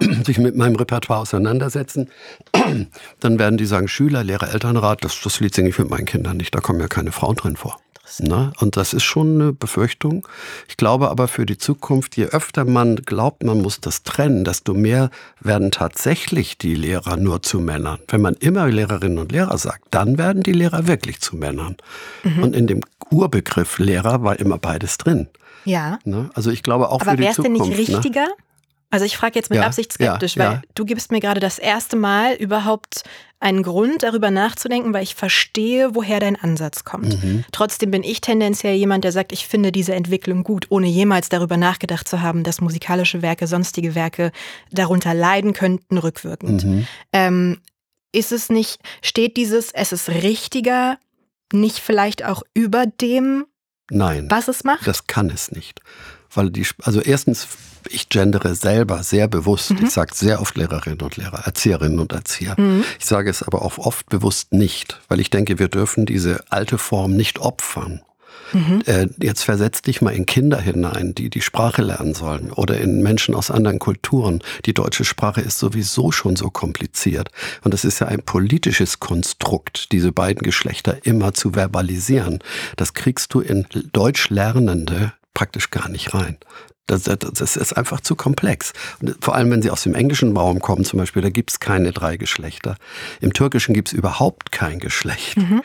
sich mit meinem Repertoire auseinandersetzen, dann werden die sagen, Schüler, Lehrer, Elternrat, das, das Lied singe ich mit meinen Kindern nicht, da kommen ja keine Frauen drin vor. Na, und das ist schon eine Befürchtung. Ich glaube aber für die Zukunft, je öfter man glaubt, man muss das trennen, desto mehr werden tatsächlich die Lehrer nur zu Männern. Wenn man immer Lehrerinnen und Lehrer sagt, dann werden die Lehrer wirklich zu Männern. Mhm. Und in dem Urbegriff Lehrer war immer beides drin. Ja. Ne? Also ich glaube auch aber für die Zukunft. Aber wäre es denn nicht ne? richtiger? Ne? Also ich frage jetzt mit ja, Absicht skeptisch, ja, weil ja. du gibst mir gerade das erste Mal überhaupt einen Grund, darüber nachzudenken, weil ich verstehe, woher dein Ansatz kommt. Mhm. Trotzdem bin ich tendenziell jemand, der sagt, ich finde diese Entwicklung gut, ohne jemals darüber nachgedacht zu haben, dass musikalische Werke, sonstige Werke darunter leiden könnten, rückwirkend. Mhm. Ähm, ist es nicht, steht dieses, es ist richtiger, nicht vielleicht auch über dem, Nein, was es macht? Das kann es nicht. Weil die, also erstens ich gendere selber sehr bewusst. Mhm. Ich sage sehr oft Lehrerinnen und Lehrer, Erzieherinnen und Erzieher. Mhm. Ich sage es aber auch oft bewusst nicht, weil ich denke, wir dürfen diese alte Form nicht opfern. Mhm. Äh, jetzt versetz dich mal in Kinder hinein, die die Sprache lernen sollen oder in Menschen aus anderen Kulturen. Die deutsche Sprache ist sowieso schon so kompliziert. Und es ist ja ein politisches Konstrukt, diese beiden Geschlechter immer zu verbalisieren. Das kriegst du in Deutschlernende praktisch gar nicht rein. Das, das, ist einfach zu komplex. Und vor allem, wenn Sie aus dem englischen Raum kommen, zum Beispiel, da gibt es keine drei Geschlechter. Im Türkischen gibt es überhaupt kein Geschlecht. Mhm.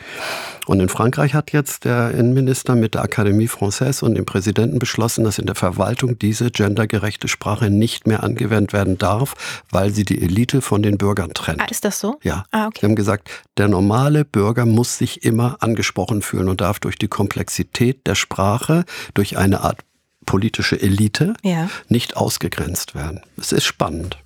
Und in Frankreich hat jetzt der Innenminister mit der Académie Française und dem Präsidenten beschlossen, dass in der Verwaltung diese gendergerechte Sprache nicht mehr angewendet werden darf, weil sie die Elite von den Bürgern trennt. Ah, ist das so? Ja. Ah, okay. Sie haben gesagt, der normale Bürger muss sich immer angesprochen fühlen und darf durch die Komplexität der Sprache, durch eine Art politische Elite ja. nicht ausgegrenzt werden. Es ist spannend.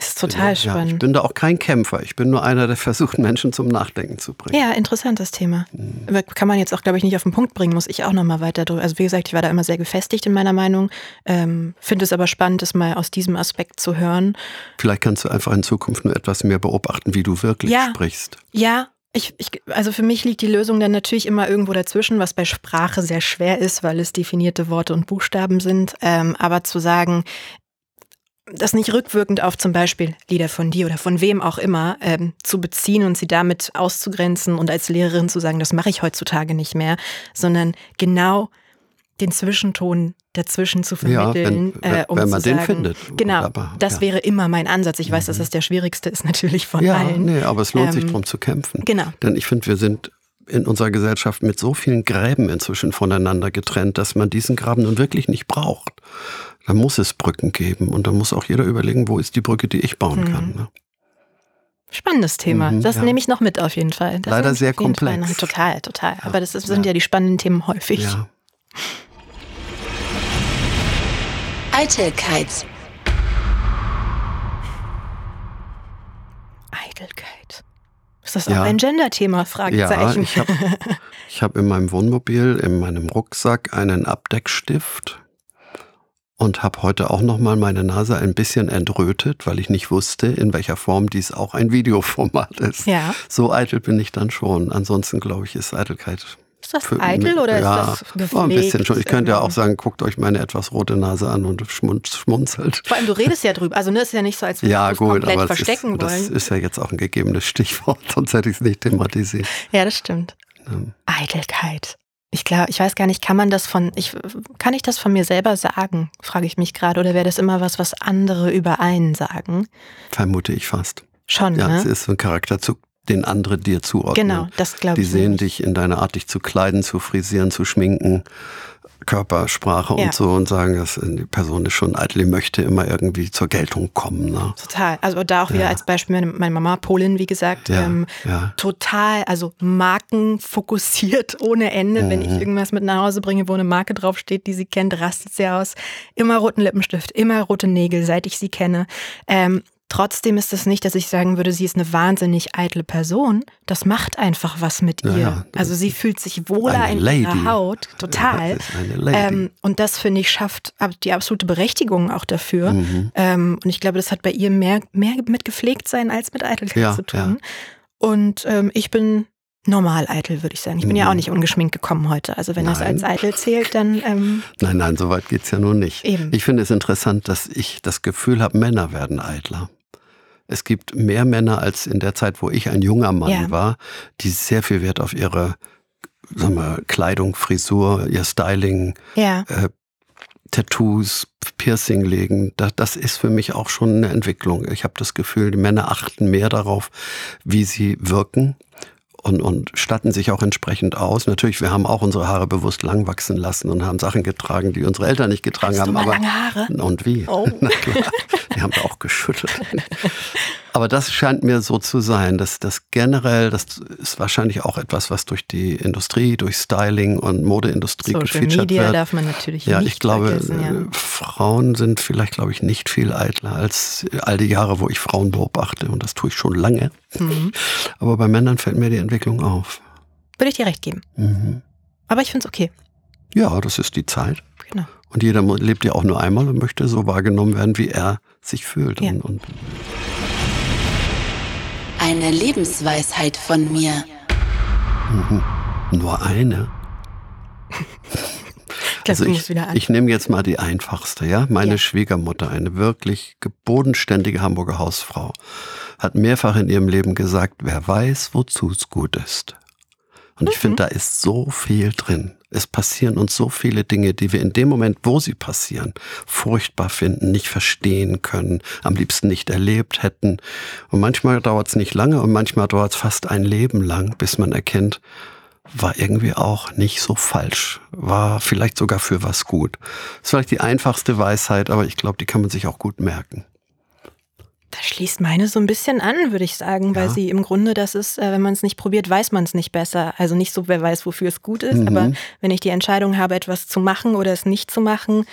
Ist total spannend. Ja, ich bin da auch kein Kämpfer. Ich bin nur einer, der versucht, Menschen zum Nachdenken zu bringen. Ja, interessantes Thema. Mhm. Kann man jetzt auch, glaube ich, nicht auf den Punkt bringen, muss ich auch nochmal weiter drüber. Also wie gesagt, ich war da immer sehr gefestigt in meiner Meinung. Ähm, Finde es aber spannend, das mal aus diesem Aspekt zu hören. Vielleicht kannst du einfach in Zukunft nur etwas mehr beobachten, wie du wirklich ja. sprichst. Ja, ich, ich, also für mich liegt die Lösung dann natürlich immer irgendwo dazwischen, was bei Sprache sehr schwer ist, weil es definierte Worte und Buchstaben sind. Ähm, aber zu sagen, das nicht rückwirkend auf zum Beispiel Lieder von dir oder von wem auch immer ähm, zu beziehen und sie damit auszugrenzen und als Lehrerin zu sagen, das mache ich heutzutage nicht mehr, sondern genau den Zwischenton dazwischen zu vermitteln. Ja, wenn, äh, um wenn man den sagen, findet. Genau, aber, das ja. wäre immer mein Ansatz. Ich weiß, mhm. dass das der schwierigste ist natürlich von ja, allen. Nee, aber es lohnt ähm, sich darum zu kämpfen. Genau. Denn ich finde, wir sind in unserer Gesellschaft mit so vielen Gräben inzwischen voneinander getrennt, dass man diesen Graben nun wirklich nicht braucht. Da muss es Brücken geben und da muss auch jeder überlegen, wo ist die Brücke, die ich bauen mhm. kann. Ne? Spannendes Thema. Mhm, das ja. nehme ich noch mit auf jeden Fall. Das Leider sehr komplex. Total, total. Aber das sind ja. ja die spannenden Themen häufig. Eitelkeit. Eitelkeit. Ist das auch ja. ein Gender-Thema? Fragezeichen. Ja, ich habe hab in meinem Wohnmobil, in meinem Rucksack einen Abdeckstift und habe heute auch nochmal meine Nase ein bisschen entrötet, weil ich nicht wusste, in welcher Form dies auch ein Videoformat ist. Ja. So eitel bin ich dann schon. Ansonsten glaube ich, ist Eitelkeit ist das für, eitel oder ja, ist das gepflegt? Oh, ein bisschen schon. Ich könnte ja auch sagen, guckt euch meine etwas rote Nase an und schmunzelt. Vor allem, du redest ja drüber. Also ne, ist ja nicht so, als würdest ja, es komplett verstecken ist, wollen. Das ist ja jetzt auch ein gegebenes Stichwort, sonst hätte ich es nicht thematisiert. Ja, das stimmt. Ähm. Eitelkeit. Ich glaube, ich weiß gar nicht, kann man das von, ich, kann ich das von mir selber sagen, frage ich mich gerade, oder wäre das immer was, was andere über einen sagen? Vermute ich fast. Schon, ja, ne? es ist so ein Charakterzug, den andere dir zuordnen. Genau, das glaube ich. Die sehen nicht. dich in deiner Art, dich zu kleiden, zu frisieren, zu schminken, Körpersprache ja. und so und sagen, dass die Person ist schon eitel, die möchte immer irgendwie zur Geltung kommen. Ne? Total. Also da auch wieder ja. als Beispiel meine Mama, Polin, wie gesagt, ja. Ähm, total, also markenfokussiert ohne Ende. Mhm. Wenn ich mhm. irgendwas mit nach Hause bringe, wo eine Marke draufsteht, die sie kennt, rastet sie aus. Immer roten Lippenstift, immer rote Nägel, seit ich sie kenne. Ähm, Trotzdem ist es nicht, dass ich sagen würde, sie ist eine wahnsinnig eitle Person. Das macht einfach was mit ihr. Ja, also sie fühlt sich wohler in Lady. ihrer Haut, total. Ja. Ähm, und das finde ich schafft die absolute Berechtigung auch dafür. Mhm. Ähm, und ich glaube, das hat bei ihr mehr, mehr mit gepflegt sein als mit Eitelkeit Ja, zu tun. Und ähm, ich bin normal eitel, würde ich sagen. Ich bin ja auch Mhm. nicht ungeschminkt gekommen heute. Also wenn das Nein. als eitel zählt, dann ähm, Nein, nein, so weit geht's ja nun nicht. Eben. Ich finde es interessant, dass ich das Gefühl habe, Männer werden eitler. Es gibt mehr Männer als in der Zeit, wo ich ein junger Mann Ja. war, die sehr viel Wert auf ihre sagen wir, Kleidung, Frisur, ihr Styling, ja. äh, Tattoos, Piercing legen. Das, das ist für mich auch schon eine Entwicklung. Ich habe das Gefühl, die Männer achten mehr darauf, wie sie wirken und, und statten sich auch entsprechend aus. Natürlich, wir haben auch unsere Haare bewusst lang wachsen lassen und haben Sachen getragen, die unsere Eltern nicht getragen Hast haben. aber lange Haare? und wie? Oh. Na klar, die haben auch geschüttelt. Aber das scheint mir so zu sein, dass das generell, das ist wahrscheinlich auch etwas, was durch die Industrie, durch Styling und Modeindustrie Social gefeatured Media wird. darf man natürlich Ja, nicht ich glaube. Ja. äh, Frauen sind vielleicht, glaube ich, nicht viel eitler als all die Jahre, wo ich Frauen beobachte. Und das tue ich schon lange. Mhm. Aber bei Männern fällt mir die Entwicklung auf. Würde ich dir recht geben. Mhm. Aber ich finde es okay. Ja, das ist die Zeit. Genau. Und jeder lebt ja auch nur einmal und möchte so wahrgenommen werden, wie er sich fühlt. Ja. Und, und Eine Lebensweisheit von mir. nur eine. Ich du ich, ich nehme jetzt mal die einfachste, ja. Meine Ja. Schwiegermutter, eine wirklich bodenständige Hamburger Hausfrau, hat mehrfach in ihrem Leben gesagt, wer weiß, wozu es gut ist. Und ich Mhm. finde, da ist so viel drin. Es passieren uns so viele Dinge, die wir in dem Moment, wo sie passieren, furchtbar finden, nicht verstehen können, am liebsten nicht erlebt hätten. Und manchmal dauert es nicht lange und manchmal dauert es fast ein Leben lang, bis man erkennt, war irgendwie auch nicht so falsch, war vielleicht sogar für was gut. Das ist vielleicht die einfachste Weisheit, aber ich glaube, die kann man sich auch gut merken. Da schließt meine so ein bisschen an, würde ich sagen, weil Ja. sie im Grunde das ist, äh, wenn man es nicht probiert, weiß man es nicht besser. Also nicht so, wer weiß, wofür es gut ist, Mhm. aber wenn ich die Entscheidung habe, etwas zu machen oder es nicht zu machen,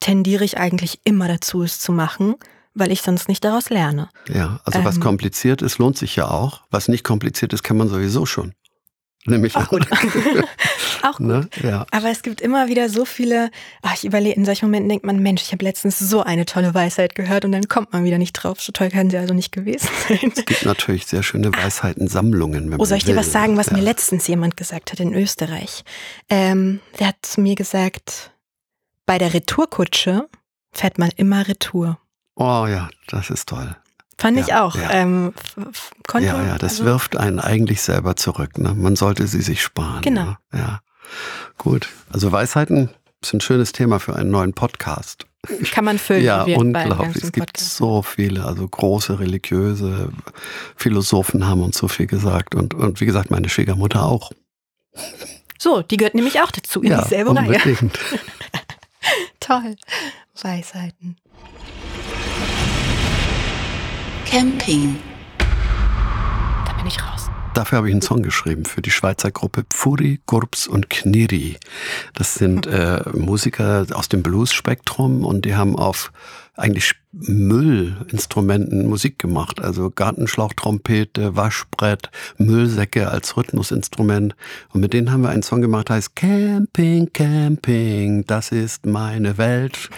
tendiere ich eigentlich immer dazu, es zu machen, weil ich sonst nicht daraus lerne. Ja, also was Ähm. kompliziert ist, lohnt sich ja auch. Was nicht kompliziert ist, kann man sowieso schon. Nämlich Auch gut. Auch gut. ne? Ja. Aber es gibt immer wieder so viele, ach, ich überlege, in solchen Momenten denkt man, Mensch, ich habe letztens so eine tolle Weisheit gehört und dann kommt man wieder nicht drauf. So toll kann sie also nicht gewesen sein. Es gibt natürlich sehr schöne Weisheitensammlungen. Wenn Oh, soll ich dir was sagen, was ja. mir letztens jemand gesagt hat in Österreich? Ähm, der hat zu mir gesagt, bei der Retourkutsche fährt man immer Retour. Oh ja, das ist toll. Fand Ja, ich auch. ja. Ähm, konnte, Ja, ja, das also, wirft einen eigentlich selber zurück. Ne? Man sollte sie sich sparen. Genau. Ne? Ja, gut. Also Weisheiten ist ein schönes Thema für einen neuen Podcast. Kann man füllen. Ja, unglaublich. Es gibt Podcast. so viele, also große religiöse Philosophen haben uns so viel gesagt. Und, und wie gesagt, meine Schwiegermutter auch. So, die gehört nämlich auch dazu, in ja, dieselbe Reihe. unbedingt. Toll. Weisheiten. Camping. Da bin ich raus. Dafür habe ich einen Song geschrieben für die Schweizer Gruppe Pfuri, Gurps und Kniri. Das sind äh, Musiker aus dem Blues-Spektrum und die haben auf eigentlich Müllinstrumenten Musik gemacht. Also Gartenschlauchtrompete, Waschbrett, Müllsäcke als Rhythmusinstrument. Und mit denen haben wir einen Song gemacht, der heißt Camping, Camping, das ist meine Welt.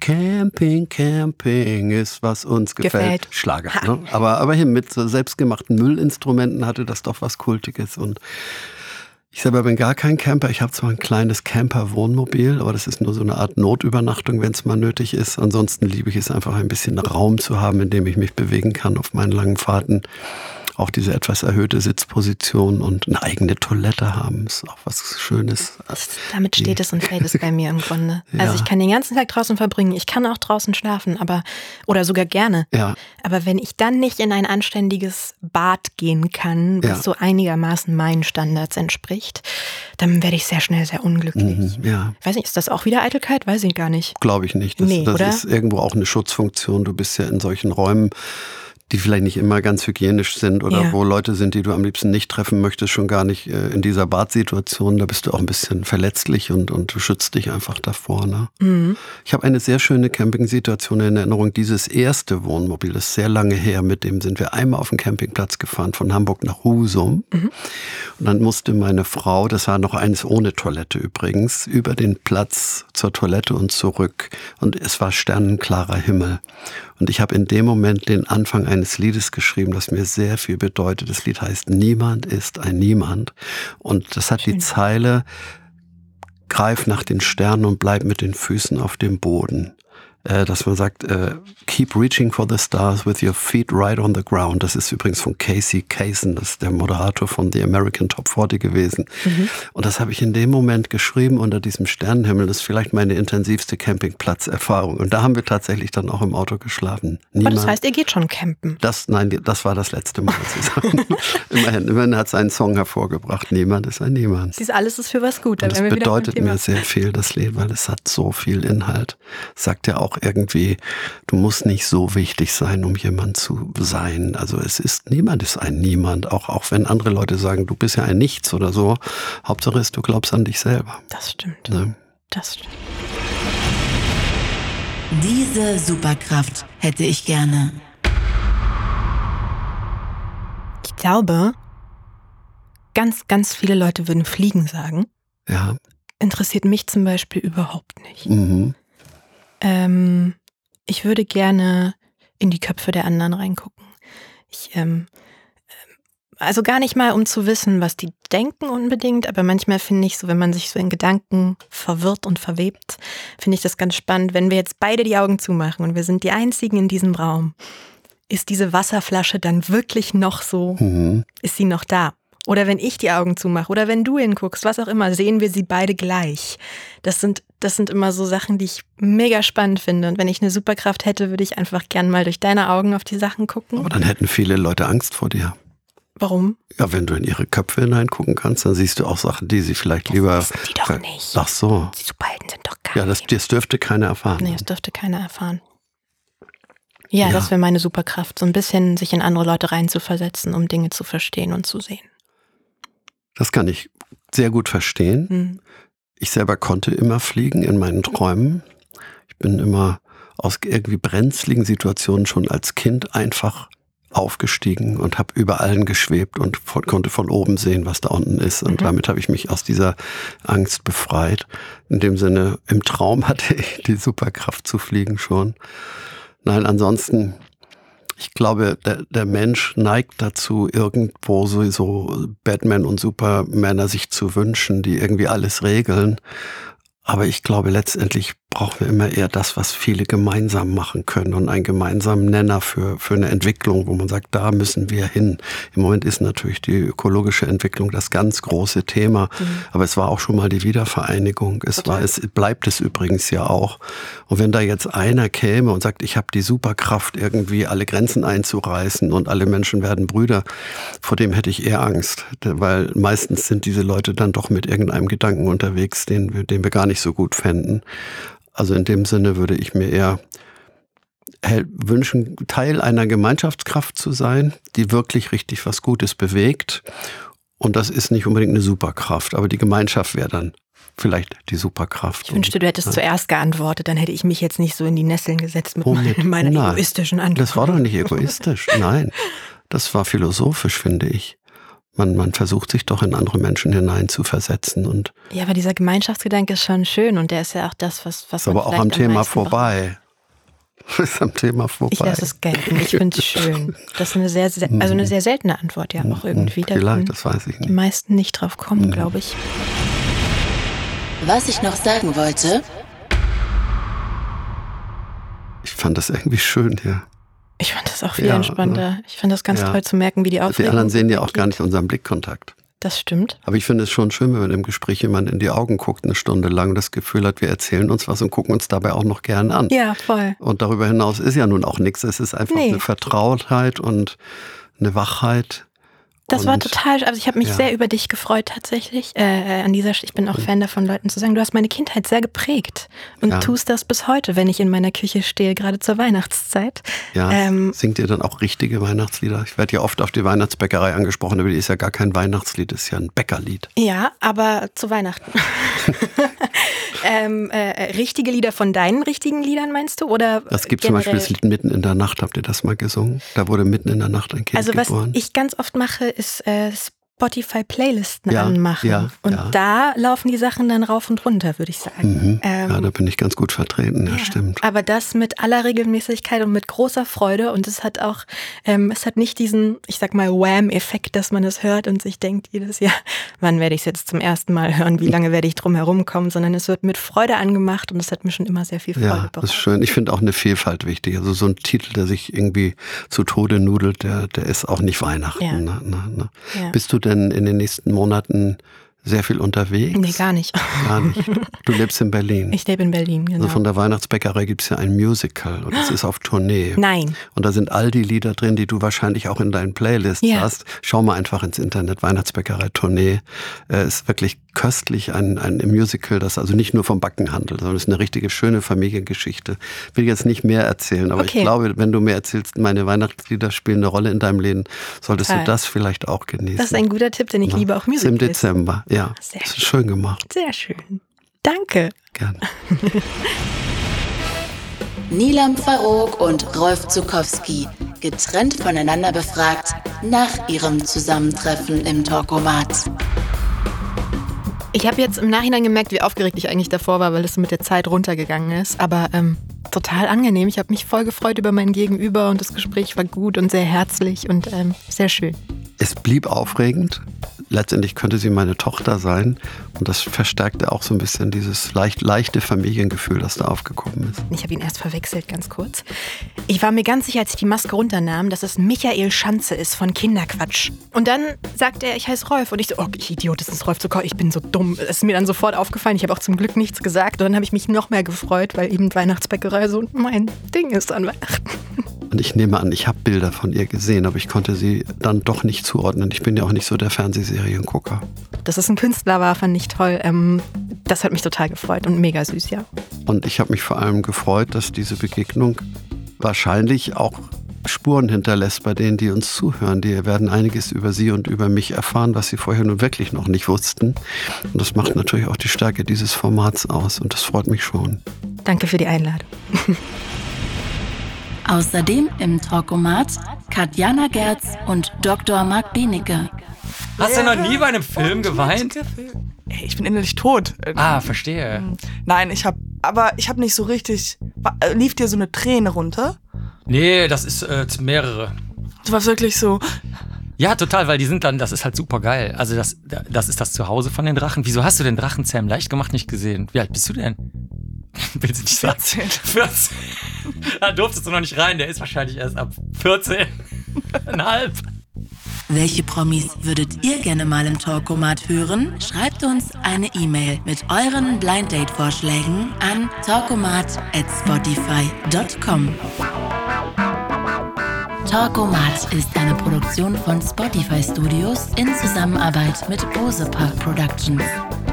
Camping, Camping ist, was uns gefällt. Gefällt. Schlager. Ne? Aber, aber hier mit so selbstgemachten Müllinstrumenten hatte das doch was Kultiges. Und ich selber bin gar kein Camper. Ich habe zwar ein kleines Camper-Wohnmobil, aber das ist nur so eine Art Notübernachtung, wenn es mal nötig ist. Ansonsten liebe ich es einfach ein bisschen Raum zu haben, in dem ich mich bewegen kann auf meinen langen Fahrten. Auch diese etwas erhöhte Sitzposition und eine eigene Toilette haben, ist auch was Schönes. Damit steht es und fällt es bei mir im Grunde. Ja. Also ich kann den ganzen Tag draußen verbringen. Ich kann auch draußen schlafen, aber oder sogar gerne. Ja, Aber wenn ich dann nicht in ein anständiges Bad gehen kann, was Ja. so einigermaßen meinen Standards entspricht, dann werde ich sehr schnell sehr unglücklich. mhm, ja. Weiß nicht, ist das auch wieder Eitelkeit? Weiß ich gar nicht. Glaube ich nicht. Das, Nee, das oder? ist irgendwo auch eine Schutzfunktion. Du bist ja in solchen Räumen die vielleicht nicht immer ganz hygienisch sind oder Ja. wo Leute sind, die du am liebsten nicht treffen möchtest, schon gar nicht äh, in dieser Badsituation. Da bist du auch ein bisschen verletzlich und, und du schützt dich einfach davor. Ne? Mhm. Ich habe eine sehr schöne Campingsituation in Erinnerung. Dieses erste Wohnmobil, das ist sehr lange her, mit dem sind wir einmal auf den Campingplatz gefahren, von Hamburg nach Husum. Und dann musste meine Frau, das war noch eines ohne Toilette übrigens, über den Platz zur Toilette und zurück. Und es war sternenklarer Himmel. Und ich habe in dem Moment den Anfang eines Liedes geschrieben, das mir sehr viel bedeutet. Das Lied heißt Niemand ist ein Niemand. Und das hat die Zeile, greif nach den Sternen und bleib mit den Füßen auf dem Boden. Äh, dass man sagt, äh, keep reaching for the stars with your feet right on the ground. Das ist übrigens von Casey Kasem, das ist der Moderator von The American Top 40 gewesen. Und das habe ich in dem Moment geschrieben unter diesem Sternenhimmel. Das ist vielleicht meine intensivste Campingplatzerfahrung. Und da haben wir tatsächlich dann auch im Auto geschlafen. Aber Niemand, das heißt, ihr geht schon campen. das, nein, das war das letzte Mal zusammen. immerhin, immerhin hat es einen Song hervorgebracht. Niemand ist ein Niemand. Siehst alles ist für was gut. Und das bedeutet mir sehr viel, das Lied, weil es hat so viel Inhalt. Sagt ja auch irgendwie, du musst nicht so wichtig sein, um jemand zu sein. Also es ist, niemand ist ein Niemand. Auch, auch wenn andere Leute sagen, du bist ja ein Nichts oder so. Hauptsache ist, du glaubst an dich selber. Das stimmt. Ne? Das stimmt. Diese Superkraft hätte ich gerne. Ich glaube, ganz, ganz viele Leute würden Fliegen sagen. Ja. Interessiert mich zum Beispiel überhaupt nicht. Mhm. Ähm, ich würde gerne in die Köpfe der anderen reingucken. Ich, ähm, ähm, also gar nicht mal, um zu wissen, was die denken unbedingt, aber manchmal finde ich so, wenn man sich so in Gedanken verwirrt und verwebt, finde ich das ganz spannend. Wenn wir jetzt beide die Augen zumachen und wir sind die Einzigen in diesem Raum, ist diese Wasserflasche dann wirklich noch so, Mhm. ist sie noch da? Oder wenn ich die Augen zumache oder wenn du hinguckst, was auch immer, sehen wir sie beide gleich. Das sind, das sind immer so Sachen, die ich mega spannend finde. Und wenn ich eine Superkraft hätte, würde ich einfach gern mal durch deine Augen auf die Sachen gucken. Aber dann hätten viele Leute Angst vor dir. Warum? Ja, wenn du in ihre Köpfe hineingucken kannst, dann siehst du auch Sachen, die sie vielleicht lieber. wissen die doch nicht. Ach so. Die Superhelden sind doch gar Ja, das, das dürfte keiner erfahren. Nee, das dürfte keiner erfahren. Ja, Ja. das wäre meine Superkraft, so ein bisschen sich in andere Leute reinzuversetzen, um Dinge zu verstehen und zu sehen. Das kann ich sehr gut verstehen. Hm. Ich selber konnte immer fliegen in meinen Träumen. Ich bin immer aus irgendwie brenzligen Situationen schon als Kind einfach aufgestiegen und habe über allen geschwebt und von, konnte von oben sehen, was da unten ist. Und Mhm. damit habe ich mich aus dieser Angst befreit. In dem Sinne, im Traum hatte ich die Superkraft zu fliegen schon. Nein, ansonsten, ich glaube, der, der Mensch neigt dazu, irgendwo so, so Batman und Supermänner sich zu wünschen, die irgendwie alles regeln. Aber ich glaube, letztendlich brauchen wir immer eher das, was viele gemeinsam machen können und einen gemeinsamen Nenner für, für eine Entwicklung, wo man sagt, da müssen wir hin. Im Moment ist natürlich die ökologische Entwicklung das ganz große Thema. Aber es war auch schon mal die Wiedervereinigung. Es war, es bleibt es übrigens ja auch. Und wenn da jetzt einer käme und sagt, ich habe die Superkraft, irgendwie alle Grenzen einzureißen und alle Menschen werden Brüder, vor dem hätte ich eher Angst. Weil meistens sind diese Leute dann doch mit irgendeinem Gedanken unterwegs, den den wir gar nicht so gut fänden. Also in dem Sinne würde ich mir eher wünschen, Teil einer Gemeinschaftskraft zu sein, die wirklich richtig was Gutes bewegt. Und das ist nicht unbedingt eine Superkraft, aber die Gemeinschaft wäre dann vielleicht die Superkraft. Ich wünschte, du hättest ja. zuerst geantwortet, dann hätte ich mich jetzt nicht so in die Nesseln gesetzt mit Womit? meiner Nein. egoistischen Antwort. Das war doch nicht egoistisch. Nein, das war philosophisch, finde ich. Man, man versucht sich doch in andere Menschen hinein zu versetzen und Ja, aber dieser Gemeinschaftsgedanke ist schon schön und der ist ja auch das, was, was ist aber man auch am Thema braucht. vorbei. Ist am Thema vorbei. Ich lasse es gelten. Ich finde es schön. Das ist eine sehr, sehr, also eine sehr seltene Antwort ja auch irgendwie. Da Mhm. Vielleicht, das weiß ich die nicht. meisten nicht drauf kommen, glaube ich. Was ich noch sagen wollte, Ich fand das irgendwie schön hier. Ich fand das auch viel Ja, entspannter. Ich fand das ganz Ja. toll zu merken, wie die Die Aufregung anderen sehen ja auch gar nicht unseren Blickkontakt. Das stimmt. Aber ich finde es schon schön, wenn man im Gespräch jemand in die Augen guckt, eine Stunde lang und das Gefühl hat, wir erzählen uns was und gucken uns dabei auch noch gern an. Ja, voll. Und darüber hinaus ist ja nun auch nichts. Es ist einfach Nee. eine Vertrautheit und eine Wachheit. Das war total, also ich habe mich ja. sehr über dich gefreut tatsächlich. Äh, an dieser, ich bin auch Fan davon, Leuten zu sagen, du hast meine Kindheit sehr geprägt und ja. tust das bis heute, wenn ich in meiner Küche stehe, gerade zur Weihnachtszeit. Ja, ähm, singt ihr dann auch richtige Weihnachtslieder? Ich werde ja oft auf die Weihnachtsbäckerei angesprochen, aber die ist ja gar kein Weihnachtslied, ist ja ein Bäckerlied. Ja, aber zu Weihnachten. ähm, äh, richtige Lieder von deinen richtigen Liedern meinst du? Oder das gibt zum Beispiel das Lied Mitten in der Nacht, habt ihr das mal gesungen? Da wurde mitten in der Nacht ein Kind also, geboren. Also was ich ganz oft mache, ist äh, Spotify-Playlisten ja, anmachen. Ja, und ja. da laufen die Sachen dann rauf und runter, würde ich sagen. Mhm. Ähm, ja, da bin ich ganz gut vertreten, ja, stimmt. Aber das mit aller Regelmäßigkeit und mit großer Freude. Und es hat auch, ähm, es hat nicht diesen, ich sag mal, Wham-Effekt, dass man es hört und sich denkt jedes Jahr, wann werde ich es jetzt zum ersten Mal hören, wie lange werde ich drum herum kommen, sondern es wird mit Freude angemacht und es hat mir schon immer sehr viel Freude ja, das ist schön. Ich finde auch eine Vielfalt wichtig. Also so ein Titel, der sich irgendwie zu Tode nudelt, der, der ist auch nicht Weihnachten. Ne, ne, ne. Bist du denn in den nächsten Monaten sehr viel unterwegs? Nee, gar nicht. Gar nicht. Du lebst in Berlin. Ich lebe in Berlin, genau. Also von der Weihnachtsbäckerei gibt es ja ein Musical und es ist auf Tournee. Nein. Und da sind all die Lieder drin, die du wahrscheinlich auch in deinen Playlists ja. hast. Schau mal einfach ins Internet, Weihnachtsbäckerei Tournee. Es ist wirklich köstlich, ein, ein Musical, das also nicht nur vom Backen handelt, sondern es ist eine richtige schöne Familiengeschichte. Ich will jetzt nicht mehr erzählen, aber okay. ich glaube, wenn du mir erzählst, meine Weihnachtslieder spielen eine Rolle in deinem Leben, solltest Total. du das vielleicht auch genießen. Das ist ein guter Tipp, denn ich ja. liebe auch Musicals. Im Dezember, ja. Sehr das ist schön gemacht. Sehr schön. Danke. Gerne. Nilam Farouk und Rolf Zukowski, getrennt voneinander befragt nach ihrem Zusammentreffen im Talkomat. Ich habe jetzt im Nachhinein gemerkt, wie aufgeregt ich eigentlich davor war, weil es mit der Zeit runtergegangen ist. Aber ähm, total angenehm. Ich habe mich voll gefreut über mein Gegenüber und das Gespräch war gut und sehr herzlich und ähm, sehr schön. Es blieb aufregend. Letztendlich könnte sie meine Tochter sein. Und das verstärkte auch so ein bisschen dieses leicht, leichte Familiengefühl, das da aufgekommen ist. Ich habe ihn erst verwechselt, ganz kurz. Ich war mir ganz sicher, als ich die Maske runternahm, dass es Michael Schanze ist von Kinderquatsch. Und dann sagte er, ich heiße Rolf. Und ich so, oh, ich Idiot, das ist Rolf Zucker. Ich bin so dumm. Es ist mir dann sofort aufgefallen. Ich habe auch zum Glück nichts gesagt. Und dann habe ich mich noch mehr gefreut, weil eben Weihnachtsbäckerei so mein Ding ist an Weihnachten. Und ich nehme an, ich habe Bilder von ihr gesehen, aber ich konnte sie dann doch nicht zuordnen. Ich bin ja auch nicht so der Fernsehseriengucker. Dass es ein Künstler war, fand ich toll. Ähm, das hat mich total gefreut und mega süß, ja. Und ich habe mich vor allem gefreut, dass diese Begegnung wahrscheinlich auch Spuren hinterlässt bei denen, die uns zuhören. Die werden einiges über sie und über mich erfahren, was sie vorher nun wirklich noch nicht wussten. Und das macht natürlich auch die Stärke dieses Formats aus und das freut mich schon. Danke für die Einladung. Außerdem im Talkomat Katjana Gerz und Dr. Marc Benecke. Hast du noch nie bei einem Film geweint? Ich bin innerlich tot. Ah, verstehe. Hm. Nein, ich hab, aber ich hab nicht so richtig. Äh, lief dir so eine Träne runter? Nee, das ist äh, mehrere. Du warst wirklich so. Ja, total, weil die sind dann, das ist halt super geil. Also das, das ist das Zuhause von den Drachen. Wieso hast du den Drachenzähm leicht gemacht nicht gesehen? Wie alt bist du denn? Willst du nicht sagen? 14. 14. Da durftest du noch nicht rein, der ist wahrscheinlich erst ab 14. Einhalb. Welche Promis würdet ihr gerne mal im Talkomat hören? Schreibt uns eine E-Mail mit euren Blind Date Vorschlägen an talkomat@spotify.com. Talkomat ist eine Produktion von Spotify Studios in Zusammenarbeit mit Bose Park Productions.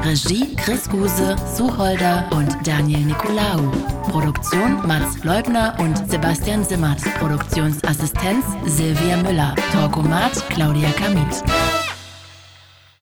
Regie Chris Guse, Suholder und Daniel Nicolaou. Produktion Mats Leubner und Sebastian Simmert. Produktionsassistenz Silvia Müller. Talkomat Claudia Kamit.